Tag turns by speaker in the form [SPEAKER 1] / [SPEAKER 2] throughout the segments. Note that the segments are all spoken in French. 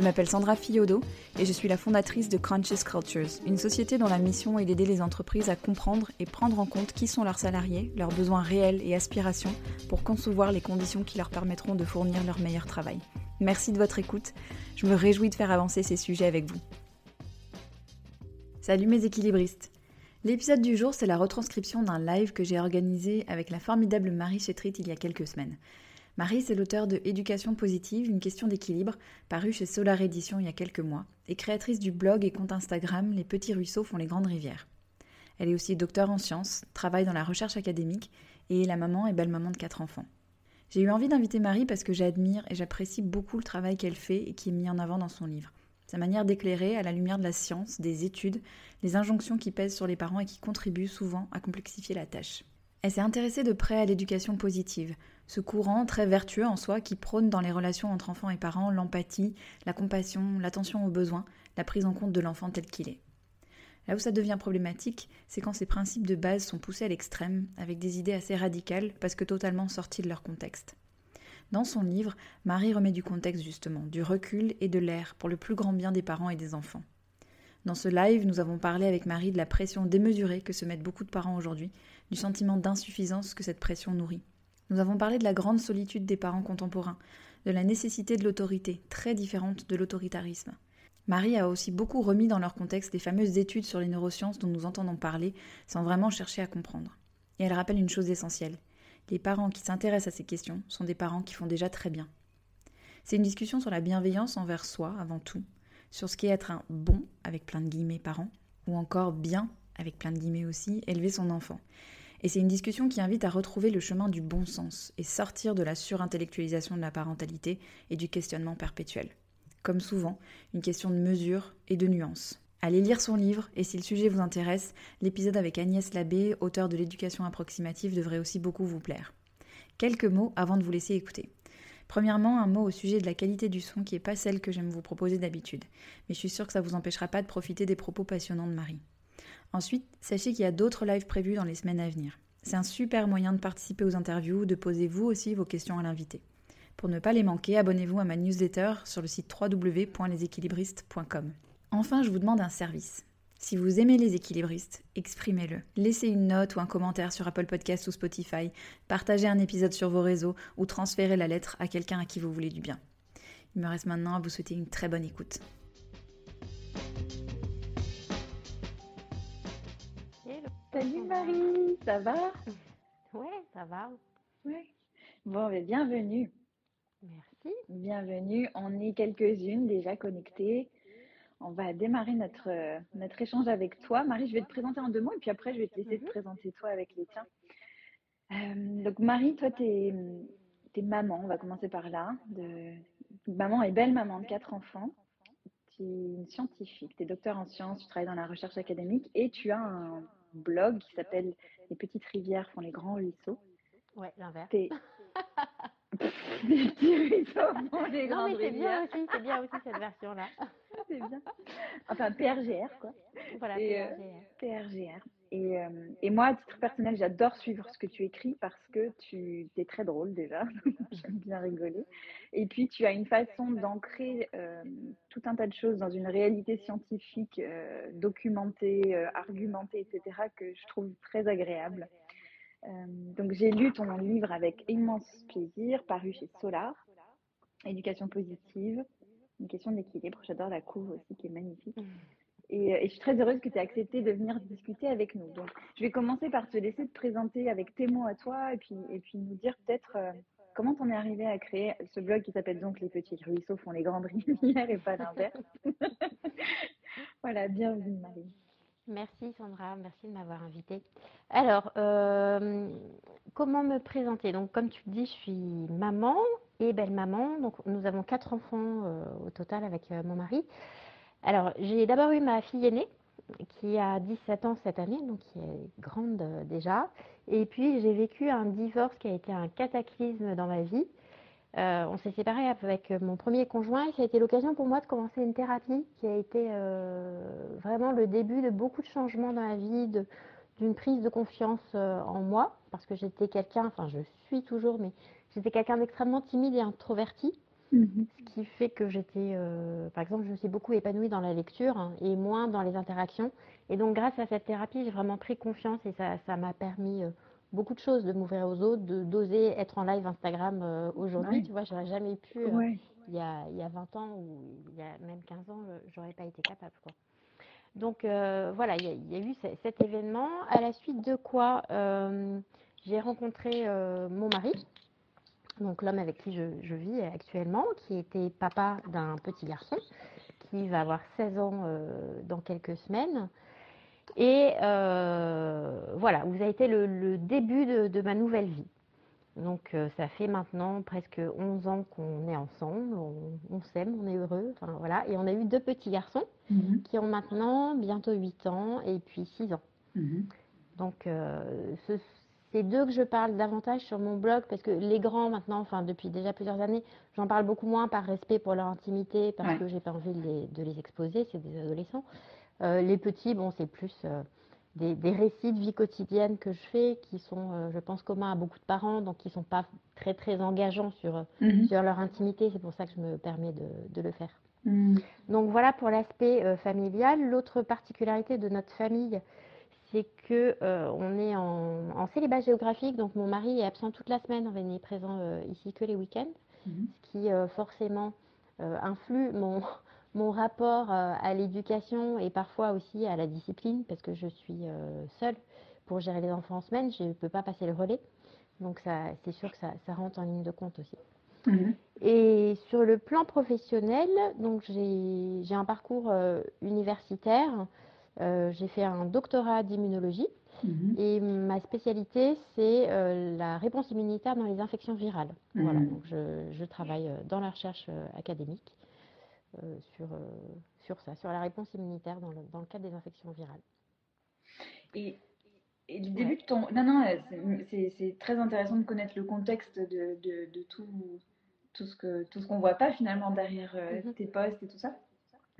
[SPEAKER 1] Je m'appelle Sandra Fiodo et je suis la fondatrice de Conscious Cultures, une société dont la mission est d'aider les entreprises à comprendre et prendre en compte qui sont leurs salariés, leurs besoins réels et aspirations pour concevoir les conditions qui leur permettront de fournir leur meilleur travail. Merci de votre écoute, je me réjouis de faire avancer ces sujets avec vous. Salut mes équilibristes L'épisode du jour, c'est la retranscription d'un live que j'ai organisé avec la formidable Marie Chetrit il y a quelques semaines. Marie, c'est l'auteur de Éducation positive, une question d'équilibre, paru chez Solar Edition il y a quelques mois, et créatrice du blog et compte Instagram Les petits ruisseaux font les grandes rivières. Elle est aussi docteur en sciences, travaille dans la recherche académique et est la maman et belle-maman de quatre enfants. J'ai eu envie d'inviter Marie parce que j'admire et j'apprécie beaucoup le travail qu'elle fait et qui est mis en avant dans son livre. Sa manière d'éclairer, à la lumière de la science, des études, les injonctions qui pèsent sur les parents et qui contribuent souvent à complexifier la tâche. Elle s'est intéressée de près à l'éducation positive, ce courant très vertueux en soi qui prône dans les relations entre enfants et parents l'empathie, la compassion, l'attention aux besoins, la prise en compte de l'enfant tel qu'il est. Là où ça devient problématique, c'est quand ces principes de base sont poussés à l'extrême, avec des idées assez radicales, parce que totalement sorties de leur contexte. Dans son livre, Marie remet du contexte justement, du recul et de l'air pour le plus grand bien des parents et des enfants. Dans ce live, nous avons parlé avec Marie de la pression démesurée que se mettent beaucoup de parents aujourd'hui, du sentiment d'insuffisance que cette pression nourrit. Nous avons parlé de la grande solitude des parents contemporains, de la nécessité de l'autorité, très différente de l'autoritarisme. Marie a aussi beaucoup remis dans leur contexte les fameuses études sur les neurosciences dont nous entendons parler sans vraiment chercher à comprendre. Et elle rappelle une chose essentielle. Les parents qui s'intéressent à ces questions sont des parents qui font déjà très bien. C'est une discussion sur la bienveillance envers soi avant tout, sur ce qu'est être un bon, avec plein de guillemets, parent, ou encore bien, avec plein de guillemets aussi, élever son enfant. Et c'est une discussion qui invite à retrouver le chemin du bon sens et sortir de la surintellectualisation de la parentalité et du questionnement perpétuel. Comme souvent, une question de mesure et de nuance. Allez lire son livre et si le sujet vous intéresse, l'épisode avec Agnès Labbé, auteur de l'éducation approximative, devrait aussi beaucoup vous plaire. Quelques mots avant de vous laisser écouter. Premièrement, un mot au sujet de la qualité du son qui n'est pas celle que j'aime vous proposer d'habitude, mais je suis sûre que ça ne vous empêchera pas de profiter des propos passionnants de Marie. Ensuite, sachez qu'il y a d'autres lives prévus dans les semaines à venir. C'est un super moyen de participer aux interviews, de poser vous aussi vos questions à l'invité. Pour ne pas les manquer, abonnez-vous à ma newsletter sur le site www.leséquilibristes.com. Enfin, je vous demande un service. Si vous aimez les équilibristes, exprimez-le. Laissez une note ou un commentaire sur Apple Podcast ou Spotify, partagez un épisode sur vos réseaux ou transférez la lettre à quelqu'un à qui vous voulez du bien. Il me reste maintenant à vous souhaiter une très bonne écoute.
[SPEAKER 2] Marie, ça va?
[SPEAKER 3] Ouais, ça va.
[SPEAKER 2] Ouais. Bon, mais bienvenue.
[SPEAKER 3] Merci.
[SPEAKER 2] Bienvenue. On est quelques-unes déjà connectées. On va démarrer notre, notre échange avec toi. Marie, je vais te présenter en deux mots et puis après, je vais te laisser te présenter toi avec les tiens. Euh, donc, Marie, toi, tu es, maman, on va commencer par là. De, maman et belle maman de quatre enfants. Tu es une scientifique, tu es docteur en sciences, tu travailles dans la recherche académique et tu as un blog qui s'appelle Les petites rivières font les grands ruisseaux.
[SPEAKER 3] Ouais, l'inverse.
[SPEAKER 2] les petits ruisseaux font les
[SPEAKER 3] grands
[SPEAKER 2] rivières.
[SPEAKER 3] C'est bien aussi, c'est bien aussi cette version-là.
[SPEAKER 2] c'est bien. Enfin, PRGR, quoi.
[SPEAKER 3] Voilà,
[SPEAKER 2] PRGR. PRGR. Et, euh, et, moi, à titre personnel, j'adore suivre ce que tu écris parce que tu es très drôle déjà. J'aime bien rigoler. Et puis, tu as une façon d'ancrer euh, tout un tas de choses dans une réalité scientifique euh, documentée, argumentée, etc., que je trouve très agréable. donc, j'ai lu ton livre avec immense plaisir, paru chez Solar, Éducation positive une question d'équilibre. J'adore la couve aussi qui est magnifique. Mm. Et, et, je suis très heureuse que tu aies accepté de venir discuter avec nous. Donc, je vais commencer par te laisser te présenter avec tes mots à toi et puis, et puis nous dire peut-être euh, comment tu en es arrivé à créer ce blog qui s'appelle donc Les petits ruisseaux font les grandes rivières et pas l'inverse. voilà, bienvenue Marie.
[SPEAKER 3] Merci Sandra, merci de m'avoir invitée. Alors, euh, comment me présenter? Donc, comme tu le dis, je suis maman et belle-maman. Donc, nous avons quatre enfants euh, au total avec euh, mon mari. Alors, j'ai d'abord eu ma fille aînée qui a 17 ans cette année, donc qui est grande déjà. Et puis, j'ai vécu un divorce qui a été un cataclysme dans ma vie. Euh, on s'est séparés avec mon premier conjoint et ça a été l'occasion pour moi de commencer une thérapie qui a été euh, vraiment le début de beaucoup de changements dans ma vie, d'une prise de confiance euh, en moi, parce que j'étais quelqu'un, enfin je suis toujours, mais j'étais quelqu'un d'extrêmement timide et introverti, mhm. ce qui fait que j'étais, par exemple, je me suis beaucoup épanouie dans la lecture hein, et moins dans les interactions. Et donc grâce à cette thérapie, j'ai vraiment pris confiance et ça m'a permis beaucoup de choses, de m'ouvrir aux autres, de d'oser être en live Instagram euh, aujourd'hui. Tu vois, j'aurais jamais pu euh, il, y a, il y a 20 ans ou il y a même 15 ans, j'aurais pas été capable. Quoi. Donc euh, voilà, il y, a, eu cet événement, à la suite de quoi j'ai rencontré mon mari, donc l'homme avec qui je, je, vis actuellement, qui était papa d'un petit garçon qui va avoir 16 ans dans quelques semaines. Et euh, voilà, vous avez été le, début de, ma nouvelle vie. Donc euh, ça fait maintenant presque 11 ans qu'on est ensemble, on, s'aime, on est heureux, enfin, voilà. Et on a eu deux petits garçons mhm. qui ont maintenant bientôt 8 ans et puis 6 ans. Mhm. Donc euh, c'est d'eux que je parle davantage sur mon blog parce que les grands maintenant, enfin depuis déjà plusieurs années, j'en parle beaucoup moins par respect pour leur intimité parce que j'ai pas envie de les, de les exposer, c'est des adolescents. Euh, les petits, bon, c'est plus euh, des, récits de vie quotidienne que je fais qui sont, euh, je pense, communs à beaucoup de parents, donc qui ne sont pas très, très engageants sur, mhm. sur leur intimité. C'est pour ça que je me permets de, le faire. Mhm. Donc voilà pour l'aspect familial. L'autre particularité de notre famille, c'est que on est en, célibat géographique, donc mon mari est absent toute la semaine, on n'est présent ici que les week-ends, mhm. ce qui forcément influe mon, mon rapport euh, à l'éducation et parfois aussi à la discipline, parce que je suis euh, seule pour gérer les enfants en semaine, je ne peux pas passer le relais. Donc c'est sûr que ça, rentre en ligne de compte aussi. Mhm. Et sur le plan professionnel, donc j'ai un parcours euh, universitaire. J'ai fait un doctorat d'immunologie mhm. et ma spécialité c'est la réponse immunitaire dans les infections virales. Voilà, mhm. donc je, je, travaille dans la recherche académique euh, sur, euh, sur ça, sur la réponse immunitaire dans le, dans le cadre des infections virales.
[SPEAKER 1] Et, et le début de ton... Non, non, c'est très intéressant de connaître le contexte de, de, de tout, tout ce qu'on voit pas finalement derrière euh, mhm. tes posts et tout ça.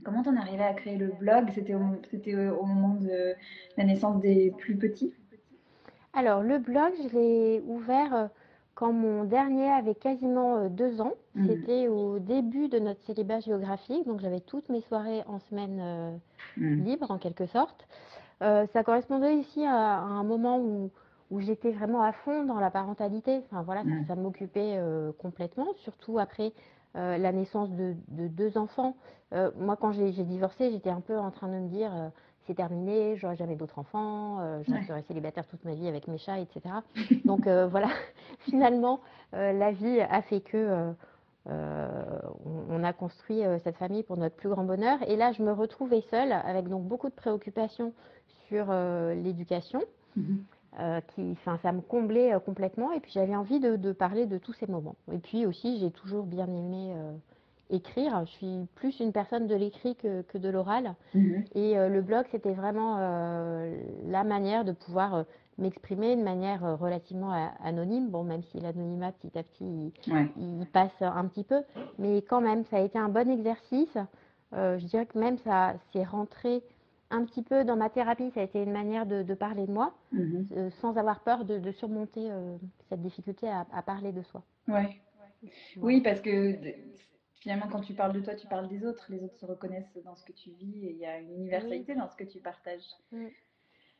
[SPEAKER 1] Comment t'en es arrivé à créer le blog? C'était au, au moment de la naissance des plus petits?
[SPEAKER 3] Alors le blog, je l'ai ouvert quand mon dernier avait quasiment euh, deux ans. Mhm. C'était au début de notre célibat géographique, donc j'avais toutes mes soirées en semaine euh, mhm. libre en quelque sorte. Euh, ça correspondait ici à, un moment où, où j'étais vraiment à fond dans la parentalité. Enfin voilà, ça, mhm. m'occupait complètement, surtout après la naissance de, de deux enfants. moi, quand j'ai divorcé, j'étais un peu en train de me dire c'est terminé, j'aurai jamais d'autres enfants, euh, je serai célibataire toute ma vie avec mes chats, etc. Donc euh, voilà, finalement, euh, la vie a fait que on, a construit cette famille pour notre plus grand bonheur. Et là, je me retrouvais seule avec donc beaucoup de préoccupations sur l'éducation. Qui, enfin, ça me comblait complètement et puis j'avais envie de, de, parler de tous ces moments. Et puis aussi, j'ai toujours bien aimé écrire. Je suis plus une personne de l'écrit que, que, de l'oral. Mhm. Et euh, le blog, c'était vraiment euh, la manière de pouvoir euh, m'exprimer de manière relativement anonyme. Bon, même si l'anonymat, petit à petit, il, passe un petit peu. Mais quand même, ça a été un bon exercice. je dirais que même ça s'est rentré un petit peu dans ma thérapie. Ça a été une manière de, de parler de moi, mhm. sans avoir peur de, de surmonter cette difficulté à, à, parler de soi.
[SPEAKER 1] Ouais. Oui, parce que finalement, quand tu parles de toi, tu parles des autres. Les autres se reconnaissent dans ce que tu vis et il y a une universalité dans ce que tu partages.
[SPEAKER 3] Mm.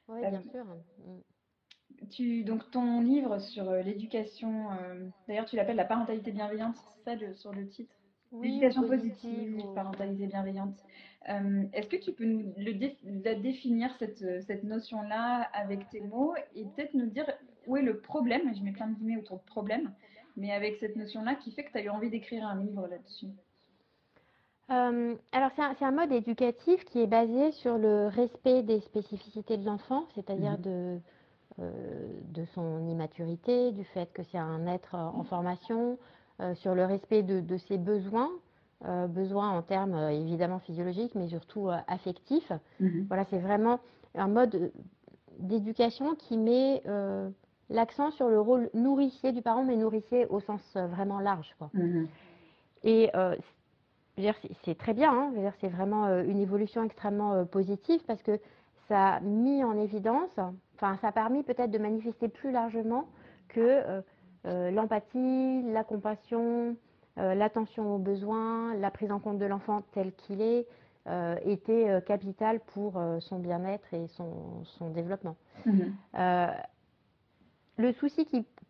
[SPEAKER 3] Oui, bien sûr.
[SPEAKER 1] Tu, donc, ton livre sur euh, l'éducation, euh, d'ailleurs, tu l'appelles La parentalité bienveillante, c'est ça sur le titre? L'éducation positive, parentalité bienveillante. Euh, est-ce que tu peux nous le définir, cette, cette notion-là, avec tes mots et peut-être nous dire où est le problème Je mets plein de guillemets autour de problème mais avec cette notion-là qui fait que tu as eu envie d'écrire un livre là-dessus?
[SPEAKER 3] Alors c'est un, mode éducatif qui est basé sur le respect des spécificités de l'enfant, c'est-à-dire mmh. de, de son immaturité, du fait que c'est un être en formation, sur le respect de, ses besoins, besoins en termes évidemment physiologiques, mais surtout affectifs. Mmh. Voilà, c'est vraiment un mode d'éducation qui met l'accent sur le rôle nourricier du parent, mais nourricier au sens euh, vraiment large. Quoi. Mhm. Et euh, c'est très bien, hein, c'est vraiment euh, une évolution extrêmement positive parce que ça a mis en évidence, enfin ça a permis peut-être de manifester plus largement que l'empathie, la compassion, l'attention aux besoins, la prise en compte de l'enfant tel qu'il est, était capitale pour son bien-être et son, développement. Mhm. Le souci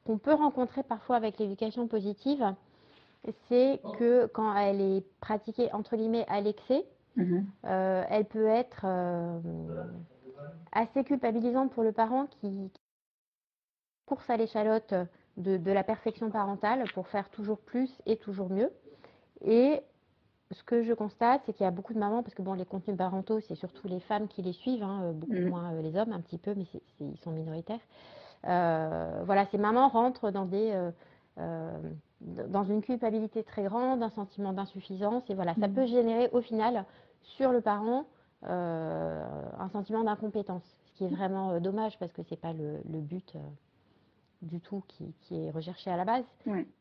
[SPEAKER 3] qu'on peut rencontrer parfois avec l'éducation positive, c'est que quand elle est pratiquée entre guillemets à l'excès, mhm. euh, elle peut être euh, assez culpabilisante pour le parent qui, course à l'échalote de, la perfection parentale pour faire toujours plus et toujours mieux. Et ce que je constate, c'est qu'il y a beaucoup de mamans, parce que bon, les contenus parentaux, c'est surtout les femmes qui les suivent, hein, beaucoup mhm. moins euh, les hommes, un petit peu, mais ils sont minoritaires. Euh, voilà, ces mamans rentrent dans des euh, euh, dans une culpabilité très grande, un sentiment d'insuffisance, et voilà, ça mm. peut générer au final sur le parent un sentiment d'incompétence, ce qui est vraiment dommage parce que c'est pas le, but du tout qui, est recherché à la base.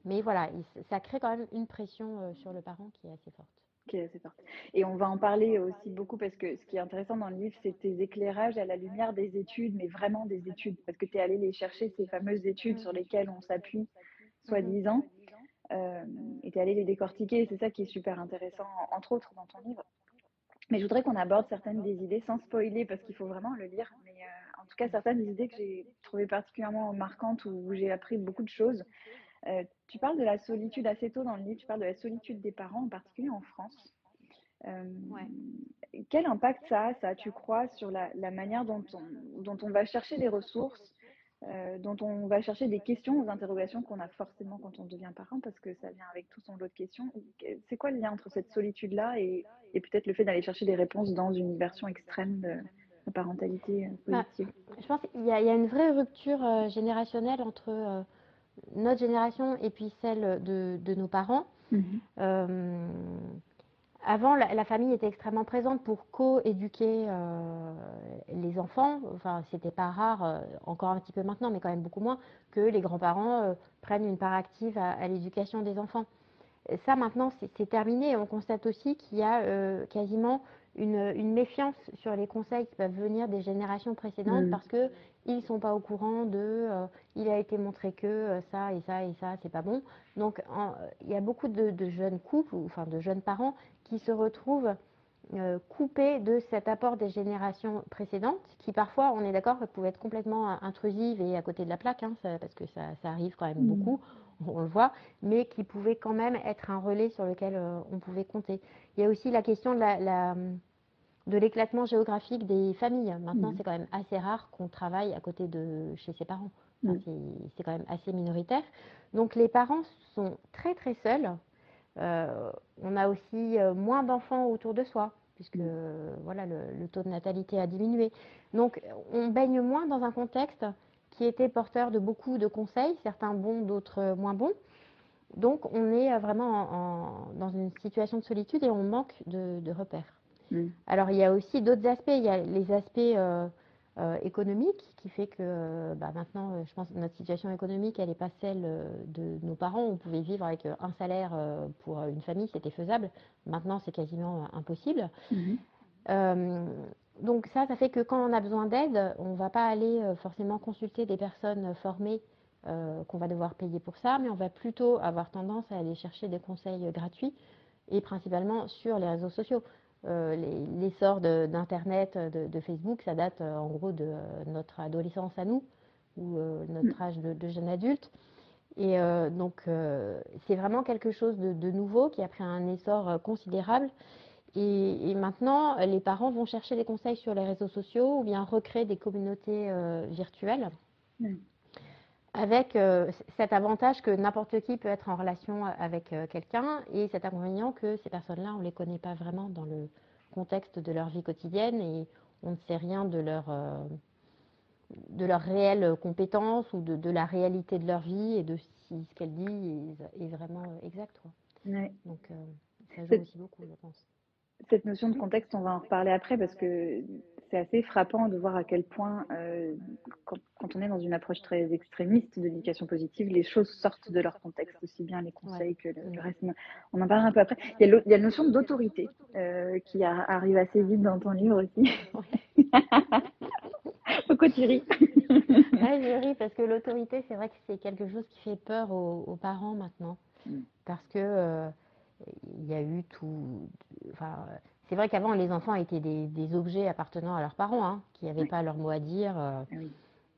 [SPEAKER 3] Mais voilà, ça crée quand même une pression sur le parent qui est assez forte.
[SPEAKER 2] Et on va en parler aussi beaucoup parce que ce qui est intéressant dans le livre, c'est tes éclairages à la lumière des études, mais vraiment des études, parce que tu es allé les chercher, ces fameuses études sur lesquelles on s'appuie, soi-disant, euh, et tu es allé les décortiquer, c'est ça qui est super intéressant, entre autres, dans ton livre. Mais je voudrais qu'on aborde certaines des idées sans spoiler, parce qu'il faut vraiment le lire, mais euh, cas, certaines idées que j'ai trouvées particulièrement marquantes, où j'ai appris beaucoup de choses. Euh, tu parles de la solitude assez tôt dans le livre, tu parles de la solitude des parents, en particulier en France. Euh, quel impact ça a, ça, tu crois, sur la, manière dont on, dont on va chercher des ressources, euh, dont on va chercher des questions, des interrogations qu'on a forcément quand on devient parent, parce que ça vient avec tout son lot de questions? C'est quoi le lien entre cette solitude-là et, peut-être le fait d'aller chercher des réponses dans une version extrême de la parentalité bah, positive
[SPEAKER 3] Je pense qu'il y, a une vraie rupture générationnelle entre notre génération et puis celle de, nos parents. Mhm. Euh, avant, la, famille était extrêmement présente pour co-éduquer euh, les enfants. Enfin, c'était pas rare, euh, encore un petit peu maintenant, mais quand même beaucoup moins, que les grands-parents prennent une part active à, l'éducation des enfants. Ça, maintenant, c'est terminé. On constate aussi qu'il y a quasiment une, méfiance sur les conseils qui peuvent venir des générations précédentes mhm. parce que ils ne sont pas au courant de euh, il a été montré que euh, ça et ça et ça c'est pas bon. Donc il y a beaucoup de, jeunes couples, ou, enfin de jeunes parents qui se retrouvent euh, coupés de cet apport des générations précédentes, qui parfois, on est d'accord, pouvaient être complètement intrusives et à côté de la plaque, hein, parce que ça, arrive quand même mmh. beaucoup, on le voit, mais qui pouvaient quand même être un relais sur lequel on pouvait compter. Il y a aussi la question de la de l'éclatement géographique des familles. Maintenant, mmh. c'est quand même assez rare qu'on travaille à côté de chez ses parents. Mmh. C'est quand même assez minoritaire. Donc les parents sont très très seuls. Euh, on a aussi euh, moins d'enfants autour de soi, puisque mmh. voilà, le, taux de natalité a diminué. Donc on baigne moins dans un contexte qui était porteur de beaucoup de conseils, certains bons, d'autres moins bons. Donc on est vraiment dans une situation de solitude et on manque de repères. Mm. Alors, il y a aussi d'autres aspects. Il y a les aspects euh, euh, économiques qui fait que bah, maintenant, je pense que notre situation économique, elle n'est pas celle de nos parents. On pouvait vivre avec un salaire pour une famille, c'était faisable. Maintenant, c'est quasiment impossible. Mm-hmm. donc ça, ça fait que quand on a besoin d'aide, on ne va pas aller forcément consulter des personnes formées qu'on va devoir payer pour ça, mais on va plutôt avoir tendance à aller chercher des conseils gratuits et principalement sur les réseaux sociaux. Euh, l'essor d'Internet, de, Facebook, ça date euh, en gros de euh, notre adolescence à nous, ou notre mm. âge de, jeune adulte. Et donc, c'est vraiment quelque chose de, nouveau qui a pris un essor considérable. Et, maintenant, les parents vont chercher des conseils sur les réseaux sociaux ou bien recréer des communautés virtuelles. Mm. Avec euh, cet avantage que n'importe qui peut être en relation avec euh, quelqu'un et cet inconvénient que ces personnes-là, on ne les connaît pas vraiment dans le contexte de leur vie quotidienne et on ne sait rien de leur, euh, de leurs réelles compétences ou de, la réalité de leur vie et de si ce qu'elle dit est, vraiment exact. Donc ça joue aussi beaucoup, je pense
[SPEAKER 2] cette notion de contexte, on va en reparler après parce que c'est assez frappant de voir à quel point, euh, quand, on est dans une approche très extrémiste de l'éducation positive, les choses sortent de leur contexte, aussi bien les conseils que le, reste. On en parlera un peu après. Il y a, la notion d'autorité euh, qui arrive assez vite dans ton livre aussi. Pourquoi tu ris
[SPEAKER 3] Je ris parce que l'autorité, c'est vrai que c'est quelque chose qui fait peur aux, parents maintenant. Mm. Parce que. Euh, il y a eu tout. Enfin, c'est vrai qu'avant, les enfants étaient des, objets appartenant à leurs parents, hein, qui n'avaient pas leur mot à dire. Euh, ah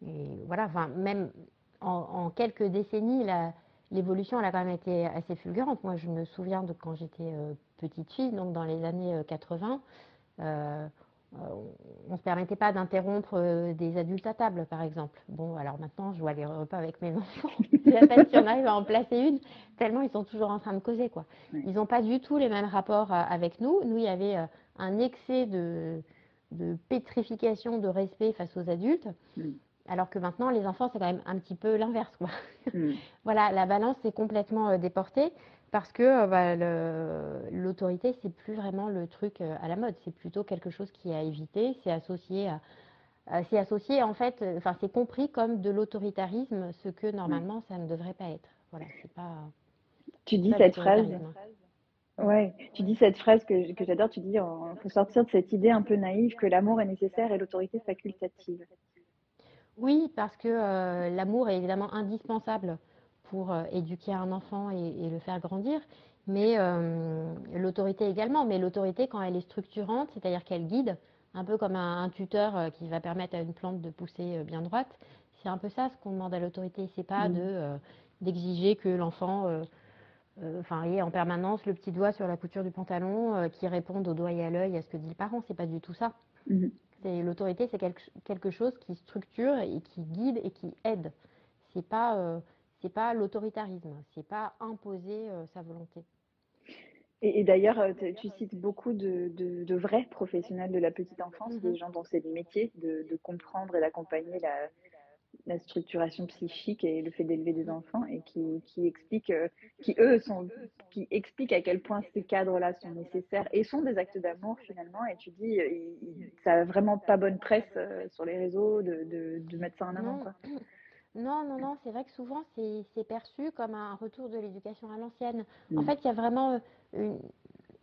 [SPEAKER 3] et voilà, enfin, même en, quelques décennies, l'évolution, elle a quand même été assez fulgurante. Moi, je me souviens de quand j'étais euh, petite fille, donc dans les années 80. Euh, euh, on ne se permettait pas d'interrompre euh, des adultes à table, par exemple. Bon, alors maintenant, je vois les repas avec mes enfants. À peine si on arrive à en placer une, tellement ils sont toujours en train de causer. Quoi. Ils n'ont pas du tout les mêmes rapports euh, avec nous. Nous, il y avait un excès de, pétrification de respect face aux adultes. Alors que maintenant, les enfants, c'est quand même un petit peu l'inverse. voilà, la balance est complètement déportée parce que euh, bah, l'autorité, c'est plus vraiment le truc euh, à la mode, c'est plutôt quelque chose qui est à éviter, c'est associé à. C'est associé en fait, euh, enfin c'est compris comme de l'autoritarisme, ce que normalement ça ne devrait pas être. Voilà, c'est pas.
[SPEAKER 2] Tu dis cette phrase. Ouais, tu dis cette phrase que, que j'adore. Tu dis, il faut sortir de cette idée un peu naïve que l'amour est nécessaire et l'autorité facultative.
[SPEAKER 3] Oui, parce que l'amour est évidemment indispensable pour euh, éduquer un enfant et, le faire grandir, mais euh, l'autorité également. Mais l'autorité, quand elle est structurante, c'est-à-dire qu'elle guide, un peu comme un, tuteur euh, qui va permettre à une plante de pousser bien droite, c'est un peu ça ce qu'on demande à l'autorité. C'est pas mmh. de d'exiger que l'enfant enfin, ait en permanence le petit doigt sur la couture du pantalon, qui réponde au doigt et à l'œil à ce que dit le parent. C'est pas du tout ça. Mmh. L'autorité, c'est quelque, quelque, chose qui structure et qui guide et qui aide. C'est pas c'est pas l'autoritarisme, c'est pas imposer euh, sa volonté.
[SPEAKER 2] Et, d'ailleurs, euh, tu cites beaucoup de, vrais professionnels de la petite enfance, des mhm. gens dont c'est le métier de, comprendre et d'accompagner la, structuration psychique et le fait d'élever des enfants, et qui, expliquent, euh, qui eux sont, qui expliquent à quel point ces cadres-là sont nécessaires et sont des actes d'amour finalement. Et tu dis, ça a vraiment pas bonne presse sur les réseaux de, mettre ça en avant. Quoi.
[SPEAKER 3] Non, non, non, c'est vrai que souvent c'est perçu comme un retour de l'éducation à l'ancienne. En mm. fait, il y a vraiment euh,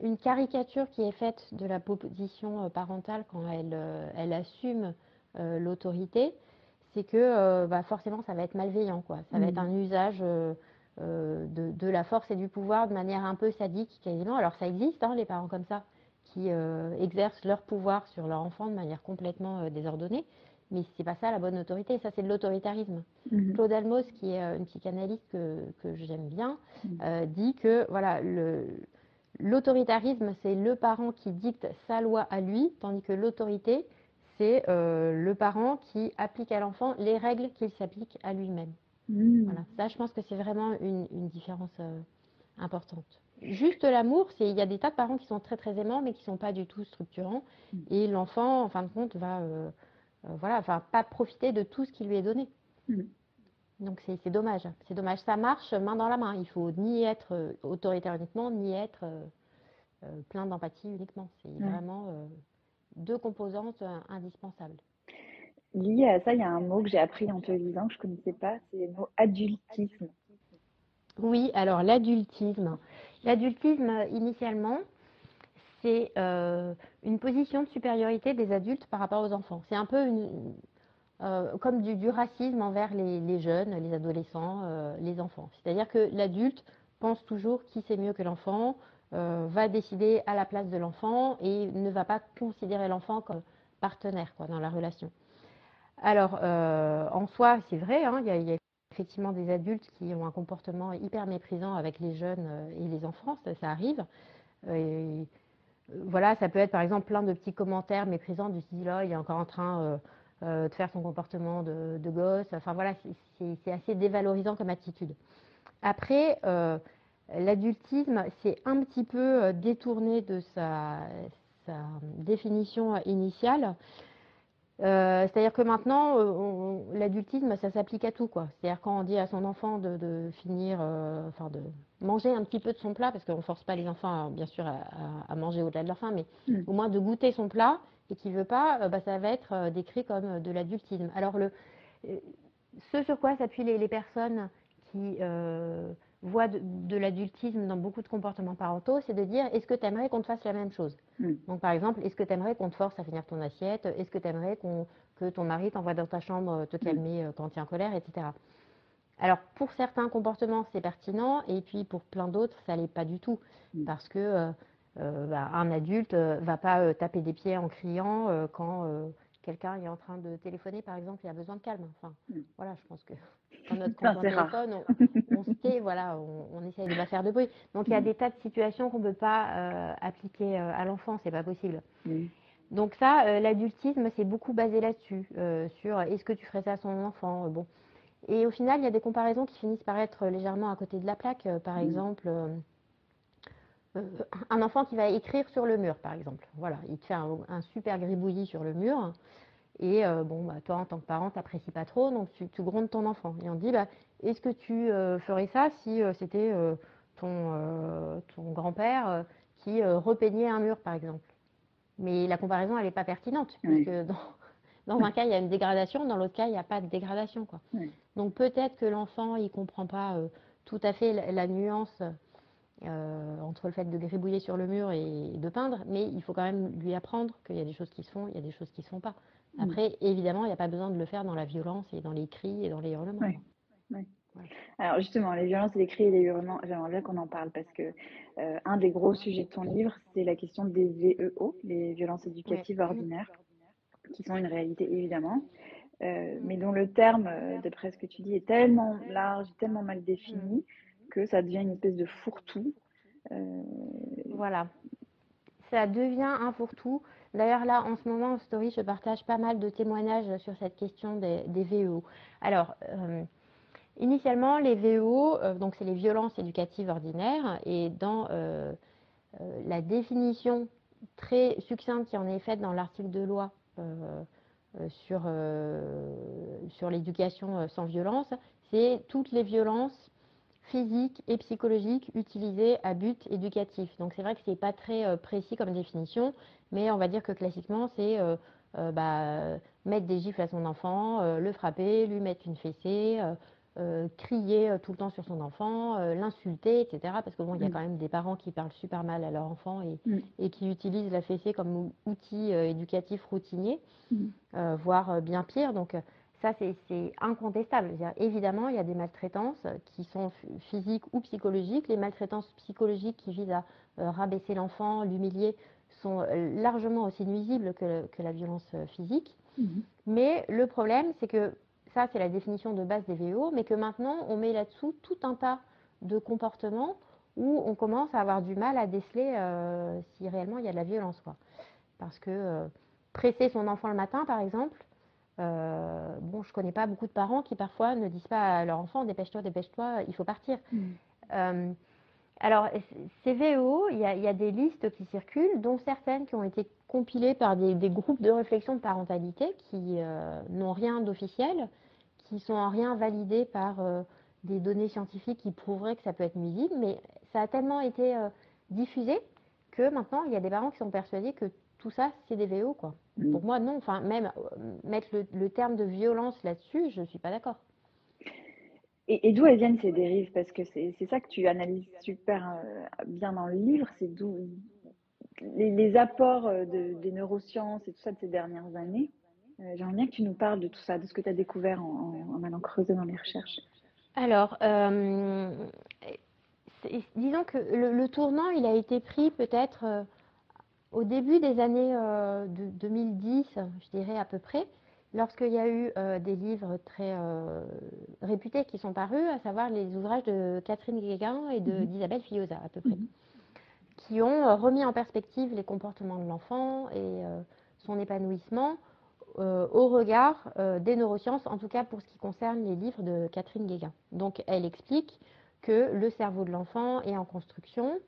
[SPEAKER 3] une, caricature qui est faite de la position euh, parentale quand elle, euh, elle assume l'autorité. C'est que bah, forcément, ça va être malveillant, quoi. Ça va être mm. un usage de, la force et du pouvoir de manière un peu sadique, quasiment. Alors, ça existe, hein, les parents comme ça, qui exercent leur pouvoir sur leur enfant de manière complètement désordonnée. Mais c'est pas ça la bonne autorité, ça c'est de l'autoritarisme. Mhm. Claude Almos, qui est euh, une psychanalyste que, que j'aime bien, mhm. euh, dit que voilà, l'autoritarisme c'est le parent qui dicte sa loi à lui, tandis que l'autorité c'est euh, le parent qui applique à l'enfant les règles qu'il s'applique à lui-même. Mhm. Voilà, ça je pense que c'est vraiment une, une différence importante. Juste l'amour, c'est il y a des tas de parents qui sont très très aimants mais qui sont pas du tout structurants et l'enfant en fin de compte va euh, voilà, enfin, pas profiter de tout ce qui lui est donné. Mm. Donc c'est dommage. C'est dommage. Ça marche main dans la main. Il faut ni être euh, autoritaire uniquement, ni être euh, plein d'empathie uniquement. C'est vraiment deux composantes indispensables.
[SPEAKER 2] Lié à ça, il y a un mot que j'ai appris en te lisant que je ne connaissais pas, c'est le mot adultisme.
[SPEAKER 3] Oui, alors l'adultisme. L'adultisme, initialement, c'est euh, une position de supériorité des adultes par rapport aux enfants. C'est un peu euh, comme du, racisme envers les, jeunes, les adolescents, euh, les enfants. C'est-à-dire que l'adulte pense toujours qui sait mieux que l'enfant, va décider à la place de l'enfant et ne va pas considérer l'enfant comme partenaire dans la relation. Alors, en soi, c'est vrai, hein, il y, a effectivement des adultes qui ont un comportement hyper méprisant avec les jeunes et les enfants, ça, arrive. Voilà, ça peut être par exemple plein de petits commentaires méprisants du style là, il est encore en train euh, de faire son comportement de, gosse. Enfin voilà, c'est assez dévalorisant comme attitude. Après, l'adultisme, c'est un petit peu détourné de sa définition initiale. Euh, c'est-à-dire que maintenant, euh, l'adultisme, ça s'applique à tout, quoi. C'est-à-dire quand on dit à son enfant de, finir, euh, enfin de manger un petit peu de son plat, parce qu'on ne force pas les enfants, bien sûr, à, manger au-delà de leur faim, mais mm. au moins de goûter son plat et qu'il veut pas, bah, ça va être décrit comme de l'adultisme. Alors le, ce sur quoi s'appuient les, personnes qui voie de, l'adultisme dans beaucoup de comportements parentaux, c'est de dire est-ce que tu aimerais qu'on te fasse la même chose? Hmm. Donc par exemple, est-ce que tu aimerais qu'on te force à finir ton assiette? Est-ce que tu aimerais que ton mari t'envoie dans ta chambre euh, te hmm. calmer euh, quand tu es en colère, etc. Alors pour certains comportements, c'est pertinent, et puis pour plein d'autres, ça l'est pas du tout, hmm. parce que euh, bah, un adulte va pas taper des pieds en criant quand quelqu'un est en train de téléphoner, par exemple, et a besoin de calme. Enfin, voilà, je pense que quand notre compte téléphone, on, se tait, voilà, on, essaye de ne pas faire de bruit. Donc il y a mm. des tas de situations qu'on ne peut pas euh, appliquer euh, à l'enfant, c'est pas possible. Mm. Donc ça, euh, l'adultisme, c'est beaucoup basé là-dessus, sur est-ce que tu ferais ça à son enfant Bon. Et au final, il y a des comparaisons qui finissent par être légèrement à côté de la plaque. par mm. exemple, un enfant qui va écrire sur le mur, par exemple. Voilà, il te fait un, un super gribouillis sur le mur. Et euh, bon, bah, toi, en tant que parent, tu n'apprécies pas trop, donc tu, tu, grondes ton enfant. Et on dit, bah, est-ce que tu euh, ferais ça si euh, c'était ton, ton grand-père qui repeignait un mur, par exemple? Mais la comparaison, elle n'est pas pertinente, puisque dans, dans un cas, il y a une dégradation, dans l'autre cas, il n'y a pas de dégradation. Quoi. Donc peut-être que l'enfant, il ne comprend pas tout à fait la, nuance entre le fait de gribouiller sur le mur et de peindre, mais il faut quand même lui apprendre qu'il y a des choses qui se font, il y a des choses qui ne se font pas. Mm. Après, évidemment, il n'y a pas besoin de le faire dans la violence et dans les cris et dans les hurlements.
[SPEAKER 2] Alors justement, les violences, les cris et les hurlements, j'aimerais bien qu'on en parle parce que euh, un des gros sujets de ton livre, c'est la question des VEO, les violences éducatives ordinaires, qui sont une réalité évidemment, euh, mais dont le terme, euh, d'après ce que tu dis, est tellement large, tellement mal défini, mm. Que ça devient une espèce de fourre-tout.
[SPEAKER 3] Voilà, ça devient un fourre-tout. D'ailleurs, là, en ce moment, en story, je partage pas mal de témoignages sur cette question des, VEO. Alors, euh, initialement, les VEO, euh, donc c'est les violences éducatives ordinaires, et dans euh, la définition très succincte qui en est faite dans l'article de loi sur, sur l'éducation sans violence, c'est toutes les violences physiques et psychologiques utilisées à but éducatif. Donc c'est vrai que ce n'est pas très précis comme définition, mais on va dire que classiquement, c'est euh, euh, bah, mettre des gifles à son enfant, euh, le frapper, lui mettre une fessée, crier tout le temps sur son enfant, l'insulter, etc. Parce que bon, il y a mm. quand même des parents qui parlent super mal à leur enfant et, mm. qui utilisent la fessée comme outil éducatif routinier, mm. voire bien pire. Donc ça, c'est incontestable. Évidemment, il y a des maltraitances qui sont physiques ou psychologiques. Les maltraitances psychologiques qui visent à rabaisser l'enfant, l'humilier, sont euh, largement aussi nuisibles que, la violence euh, physique. Mhm. Mais le problème, c'est que ça, c'est la définition de base des VO, mais que maintenant, on met là-dessous tout un tas de comportements où on commence à avoir du mal à déceler euh, si réellement il y a de la violence. Quoi. Parce que presser son enfant le matin, par exemple, bon, je connais pas beaucoup de parents qui parfois ne disent pas à leur enfant dépêche-toi, dépêche-toi, il faut partir. Mhm. Alors, ces VO, il y, a, des listes qui circulent, dont certaines qui ont été compilées par des, groupes de réflexion de parentalité qui euh, n'ont rien d'officiel, qui sont en rien validées par euh, des données scientifiques qui prouveraient que ça peut être nuisible, mais ça a tellement été euh, diffusé que maintenant, il y a des parents qui sont persuadés que tout ça, c'est des VO. Quoi. Mmh. Pour moi, non. Enfin, même mettre le terme de violence là-dessus, je ne suis pas d'accord.
[SPEAKER 2] Et, d'où elles viennent ces dérives? Parce que c'est ça que tu analyses super euh, bien dans le livre, c'est d'où les, apports euh, des neurosciences et tout ça de ces dernières années. Euh, j'aimerais bien que tu nous parles de tout ça, de ce que tu as découvert en, allant creuser dans les recherches.
[SPEAKER 3] Alors, disons que le, tournant, il a été pris peut-être au début des années de 2010, je dirais à peu près, lorsqu'il y a eu euh, des livres très euh, réputés qui sont parus, à savoir les ouvrages de Catherine Guéguin et mhm. d'Isabelle Fillosa à peu près, mhm. qui ont euh, remis en perspective les comportements de l'enfant et son épanouissement au regard des neurosciences, en tout cas pour ce qui concerne les livres de Catherine Guéguin. Donc elle explique que le cerveau de l'enfant est en construction,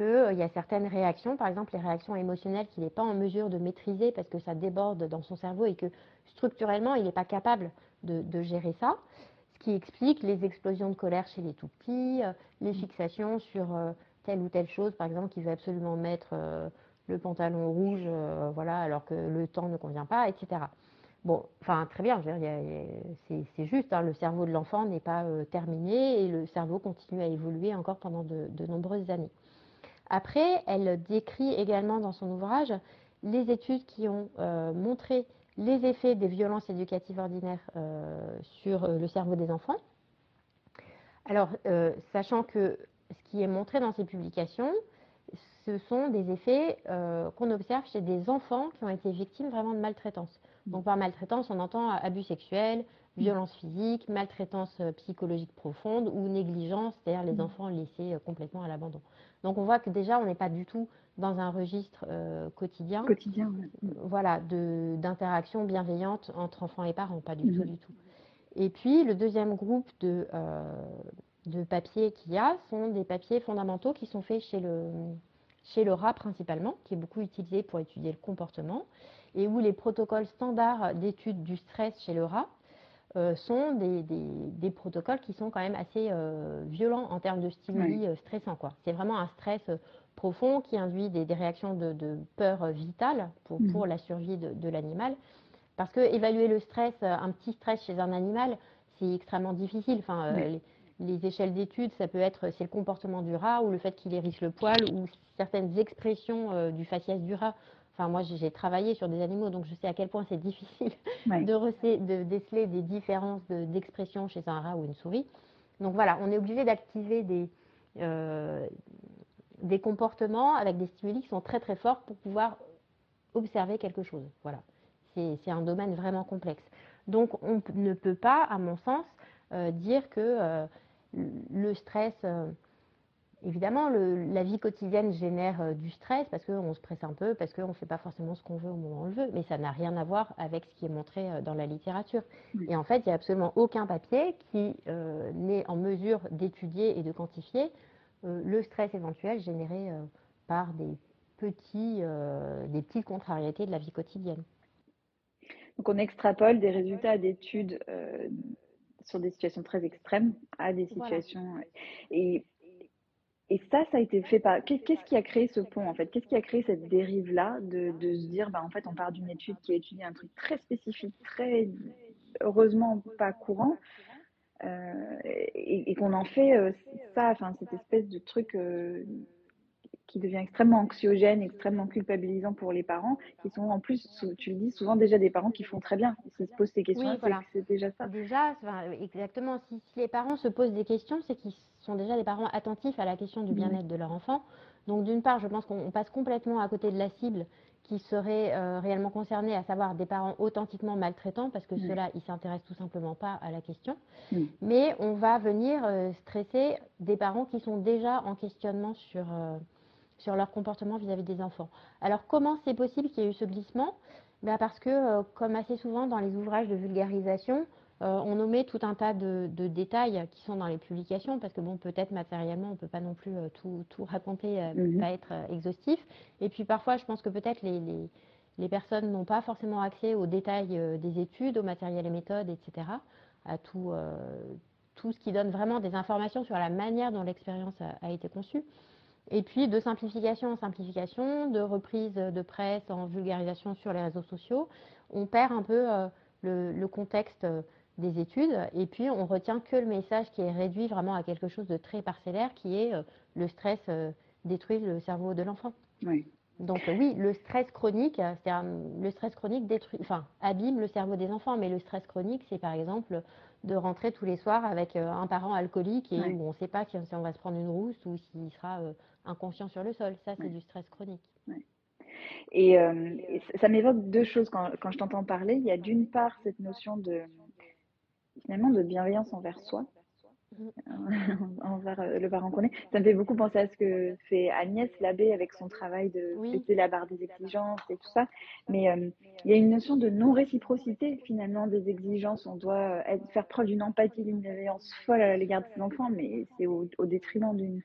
[SPEAKER 3] qu'il y a certaines réactions, par exemple les réactions émotionnelles qu'il n'est pas en mesure de maîtriser parce que ça déborde dans son cerveau et que structurellement il n'est pas capable de, gérer ça, ce qui explique les explosions de colère chez les tout petits, les fixations sur telle ou telle chose, par exemple, qu'il veut absolument mettre euh, le pantalon rouge, euh, voilà, alors que le temps ne convient pas, etc. Bon, enfin, très bien, c'est juste, hein, le cerveau de l'enfant n'est pas euh, terminé et le cerveau continue à évoluer encore pendant de, nombreuses années. Après, elle décrit également dans son ouvrage les études qui ont montré les effets des violences éducatives ordinaires sur le cerveau des enfants. Alors, sachant que ce qui est montré dans ces publications, ce sont des effets euh, qu'on observe chez des enfants qui ont été victimes vraiment de maltraitance. Donc par maltraitance, on entend abus sexuels, violence physique, maltraitance euh, psychologique profonde ou négligence, c'est-à-dire les enfants laissés euh, complètement à l'abandon. Donc on voit que déjà, on n'est pas du tout dans un registre quotidien,
[SPEAKER 2] quotidien
[SPEAKER 3] voilà, d'interaction bienveillante entre enfants et parents, pas du tout, du tout. Et puis le deuxième groupe de, de papiers qu'il y a sont des papiers fondamentaux qui sont faits chez le, chez le rat principalement, qui est beaucoup utilisé pour étudier le comportement, et où les protocoles standards d'étude du stress chez le rat euh, sont des, des, protocoles qui sont quand même assez euh, violents en termes de stimuli euh, stressants. C'est vraiment un stress profond qui induit des, réactions de, peur vitale pour, mmh. pour, la survie de, l'animal. Parce que évaluer le stress, un petit stress chez un animal, c'est extrêmement difficile. Enfin, les échelles d'études, ça peut être c'est le comportement du rat ou le fait qu'il hérisse le poil ou certaines expressions euh, du faciès du rat. Enfin, moi, j'ai travaillé sur des animaux, donc je sais à quel point c'est difficile de, de, déceler des différences d'expression chez un rat ou une souris. Donc voilà, on est obligé d'activer des, euh, des comportements avec des stimuli qui sont très très forts pour pouvoir observer quelque chose. Voilà, c'est un domaine vraiment complexe. Donc on ne peut pas, à mon sens, euh, dire que le stress, euh, évidemment, la vie quotidienne génère euh, du stress parce qu'on se presse un peu, parce qu'on ne fait pas forcément ce qu'on veut au moment où on le veut, mais ça n'a rien à voir avec ce qui est montré euh, dans la littérature. Et en fait, il n'y a absolument aucun papier qui n'est en mesure d'étudier et de quantifier le stress éventuel généré par des, petits, des petites contrariétés de la vie quotidienne.
[SPEAKER 2] Donc on extrapole des résultats d'études sur des situations très extrêmes à des situations. Et, et ça, ça a été fait par. Qu'est-ce qui a créé ce pont en fait? Qu'est-ce qui a créé cette dérive-là de, de, se dire, bah, en fait, on part d'une étude qui a étudié un truc très spécifique, très heureusement pas courant, euh, et, qu'on en fait euh, ça, enfin, cette espèce de truc. Euh, qui devient extrêmement anxiogène, extrêmement culpabilisant pour les parents, qui sont en plus, tu le dis, souvent déjà des parents qui font très bien. S'ils se posent ces questions, c'est déjà ça.
[SPEAKER 3] Déjà, exactement. Si, les parents se posent des questions, c'est qu'ils sont déjà des parents attentifs à la question du mmh. bien-être de leur enfant. Donc d'une part, je pense qu'on passe complètement à côté de la cible qui serait euh, réellement concernée, à savoir des parents authentiquement maltraitants, parce que mmh. ceux-là, ils s'intéressent tout simplement pas à la question. Mmh. Mais on va venir euh, stresser des parents qui sont déjà en questionnement sur... Euh, sur leur comportement vis-à-vis des enfants. Alors comment c'est possible qu'il y ait eu ce glissement? Ben Parce que, comme assez souvent dans les ouvrages de vulgarisation, on nommait tout un tas de, détails qui sont dans les publications, parce que bon, peut-être matériellement, on ne peut pas non plus euh, tout, raconter, mm pas être exhaustif. Et puis parfois, je pense que peut-être les, les, personnes n'ont pas forcément accès aux détails des études, au matériel et méthodes, etc., à tout, tout ce qui donne vraiment des informations sur la manière dont l'expérience a, été conçue. Et puis de simplification en simplification, de reprise de presse en vulgarisation sur les réseaux sociaux, on perd un peu euh, le, contexte euh, des études et puis on retient que le message qui est réduit vraiment à quelque chose de très parcellaire qui est euh, le stress détruit le cerveau de l'enfant. Donc oui, le stress chronique, c'est le stress chronique détruit, enfin abîme le cerveau des enfants, mais le stress chronique, c'est par exemple de rentrer tous les soirs avec un parent alcoolique et où on ne sait pas si on va se prendre une rousse ou s'il sera inconscient sur le sol. Ça, c'est du stress chronique.
[SPEAKER 2] Et, euh, ça m'évoque deux choses quand, quand je t'entends parler. Il y a d'une part cette notion de finalement de bienveillance envers soi, envers le parent qu'on est. Ça me fait beaucoup penser à ce que fait Agnès Labbé avec son travail de
[SPEAKER 3] Oui.
[SPEAKER 2] la barre des exigences et tout ça. Mais il y a une notion de non-réciprocité finalement des exigences. On doit être, faire preuve d'une empathie, d'une bienveillance folle à l'égard de ses enfants, mais c'est au, au détriment d'une,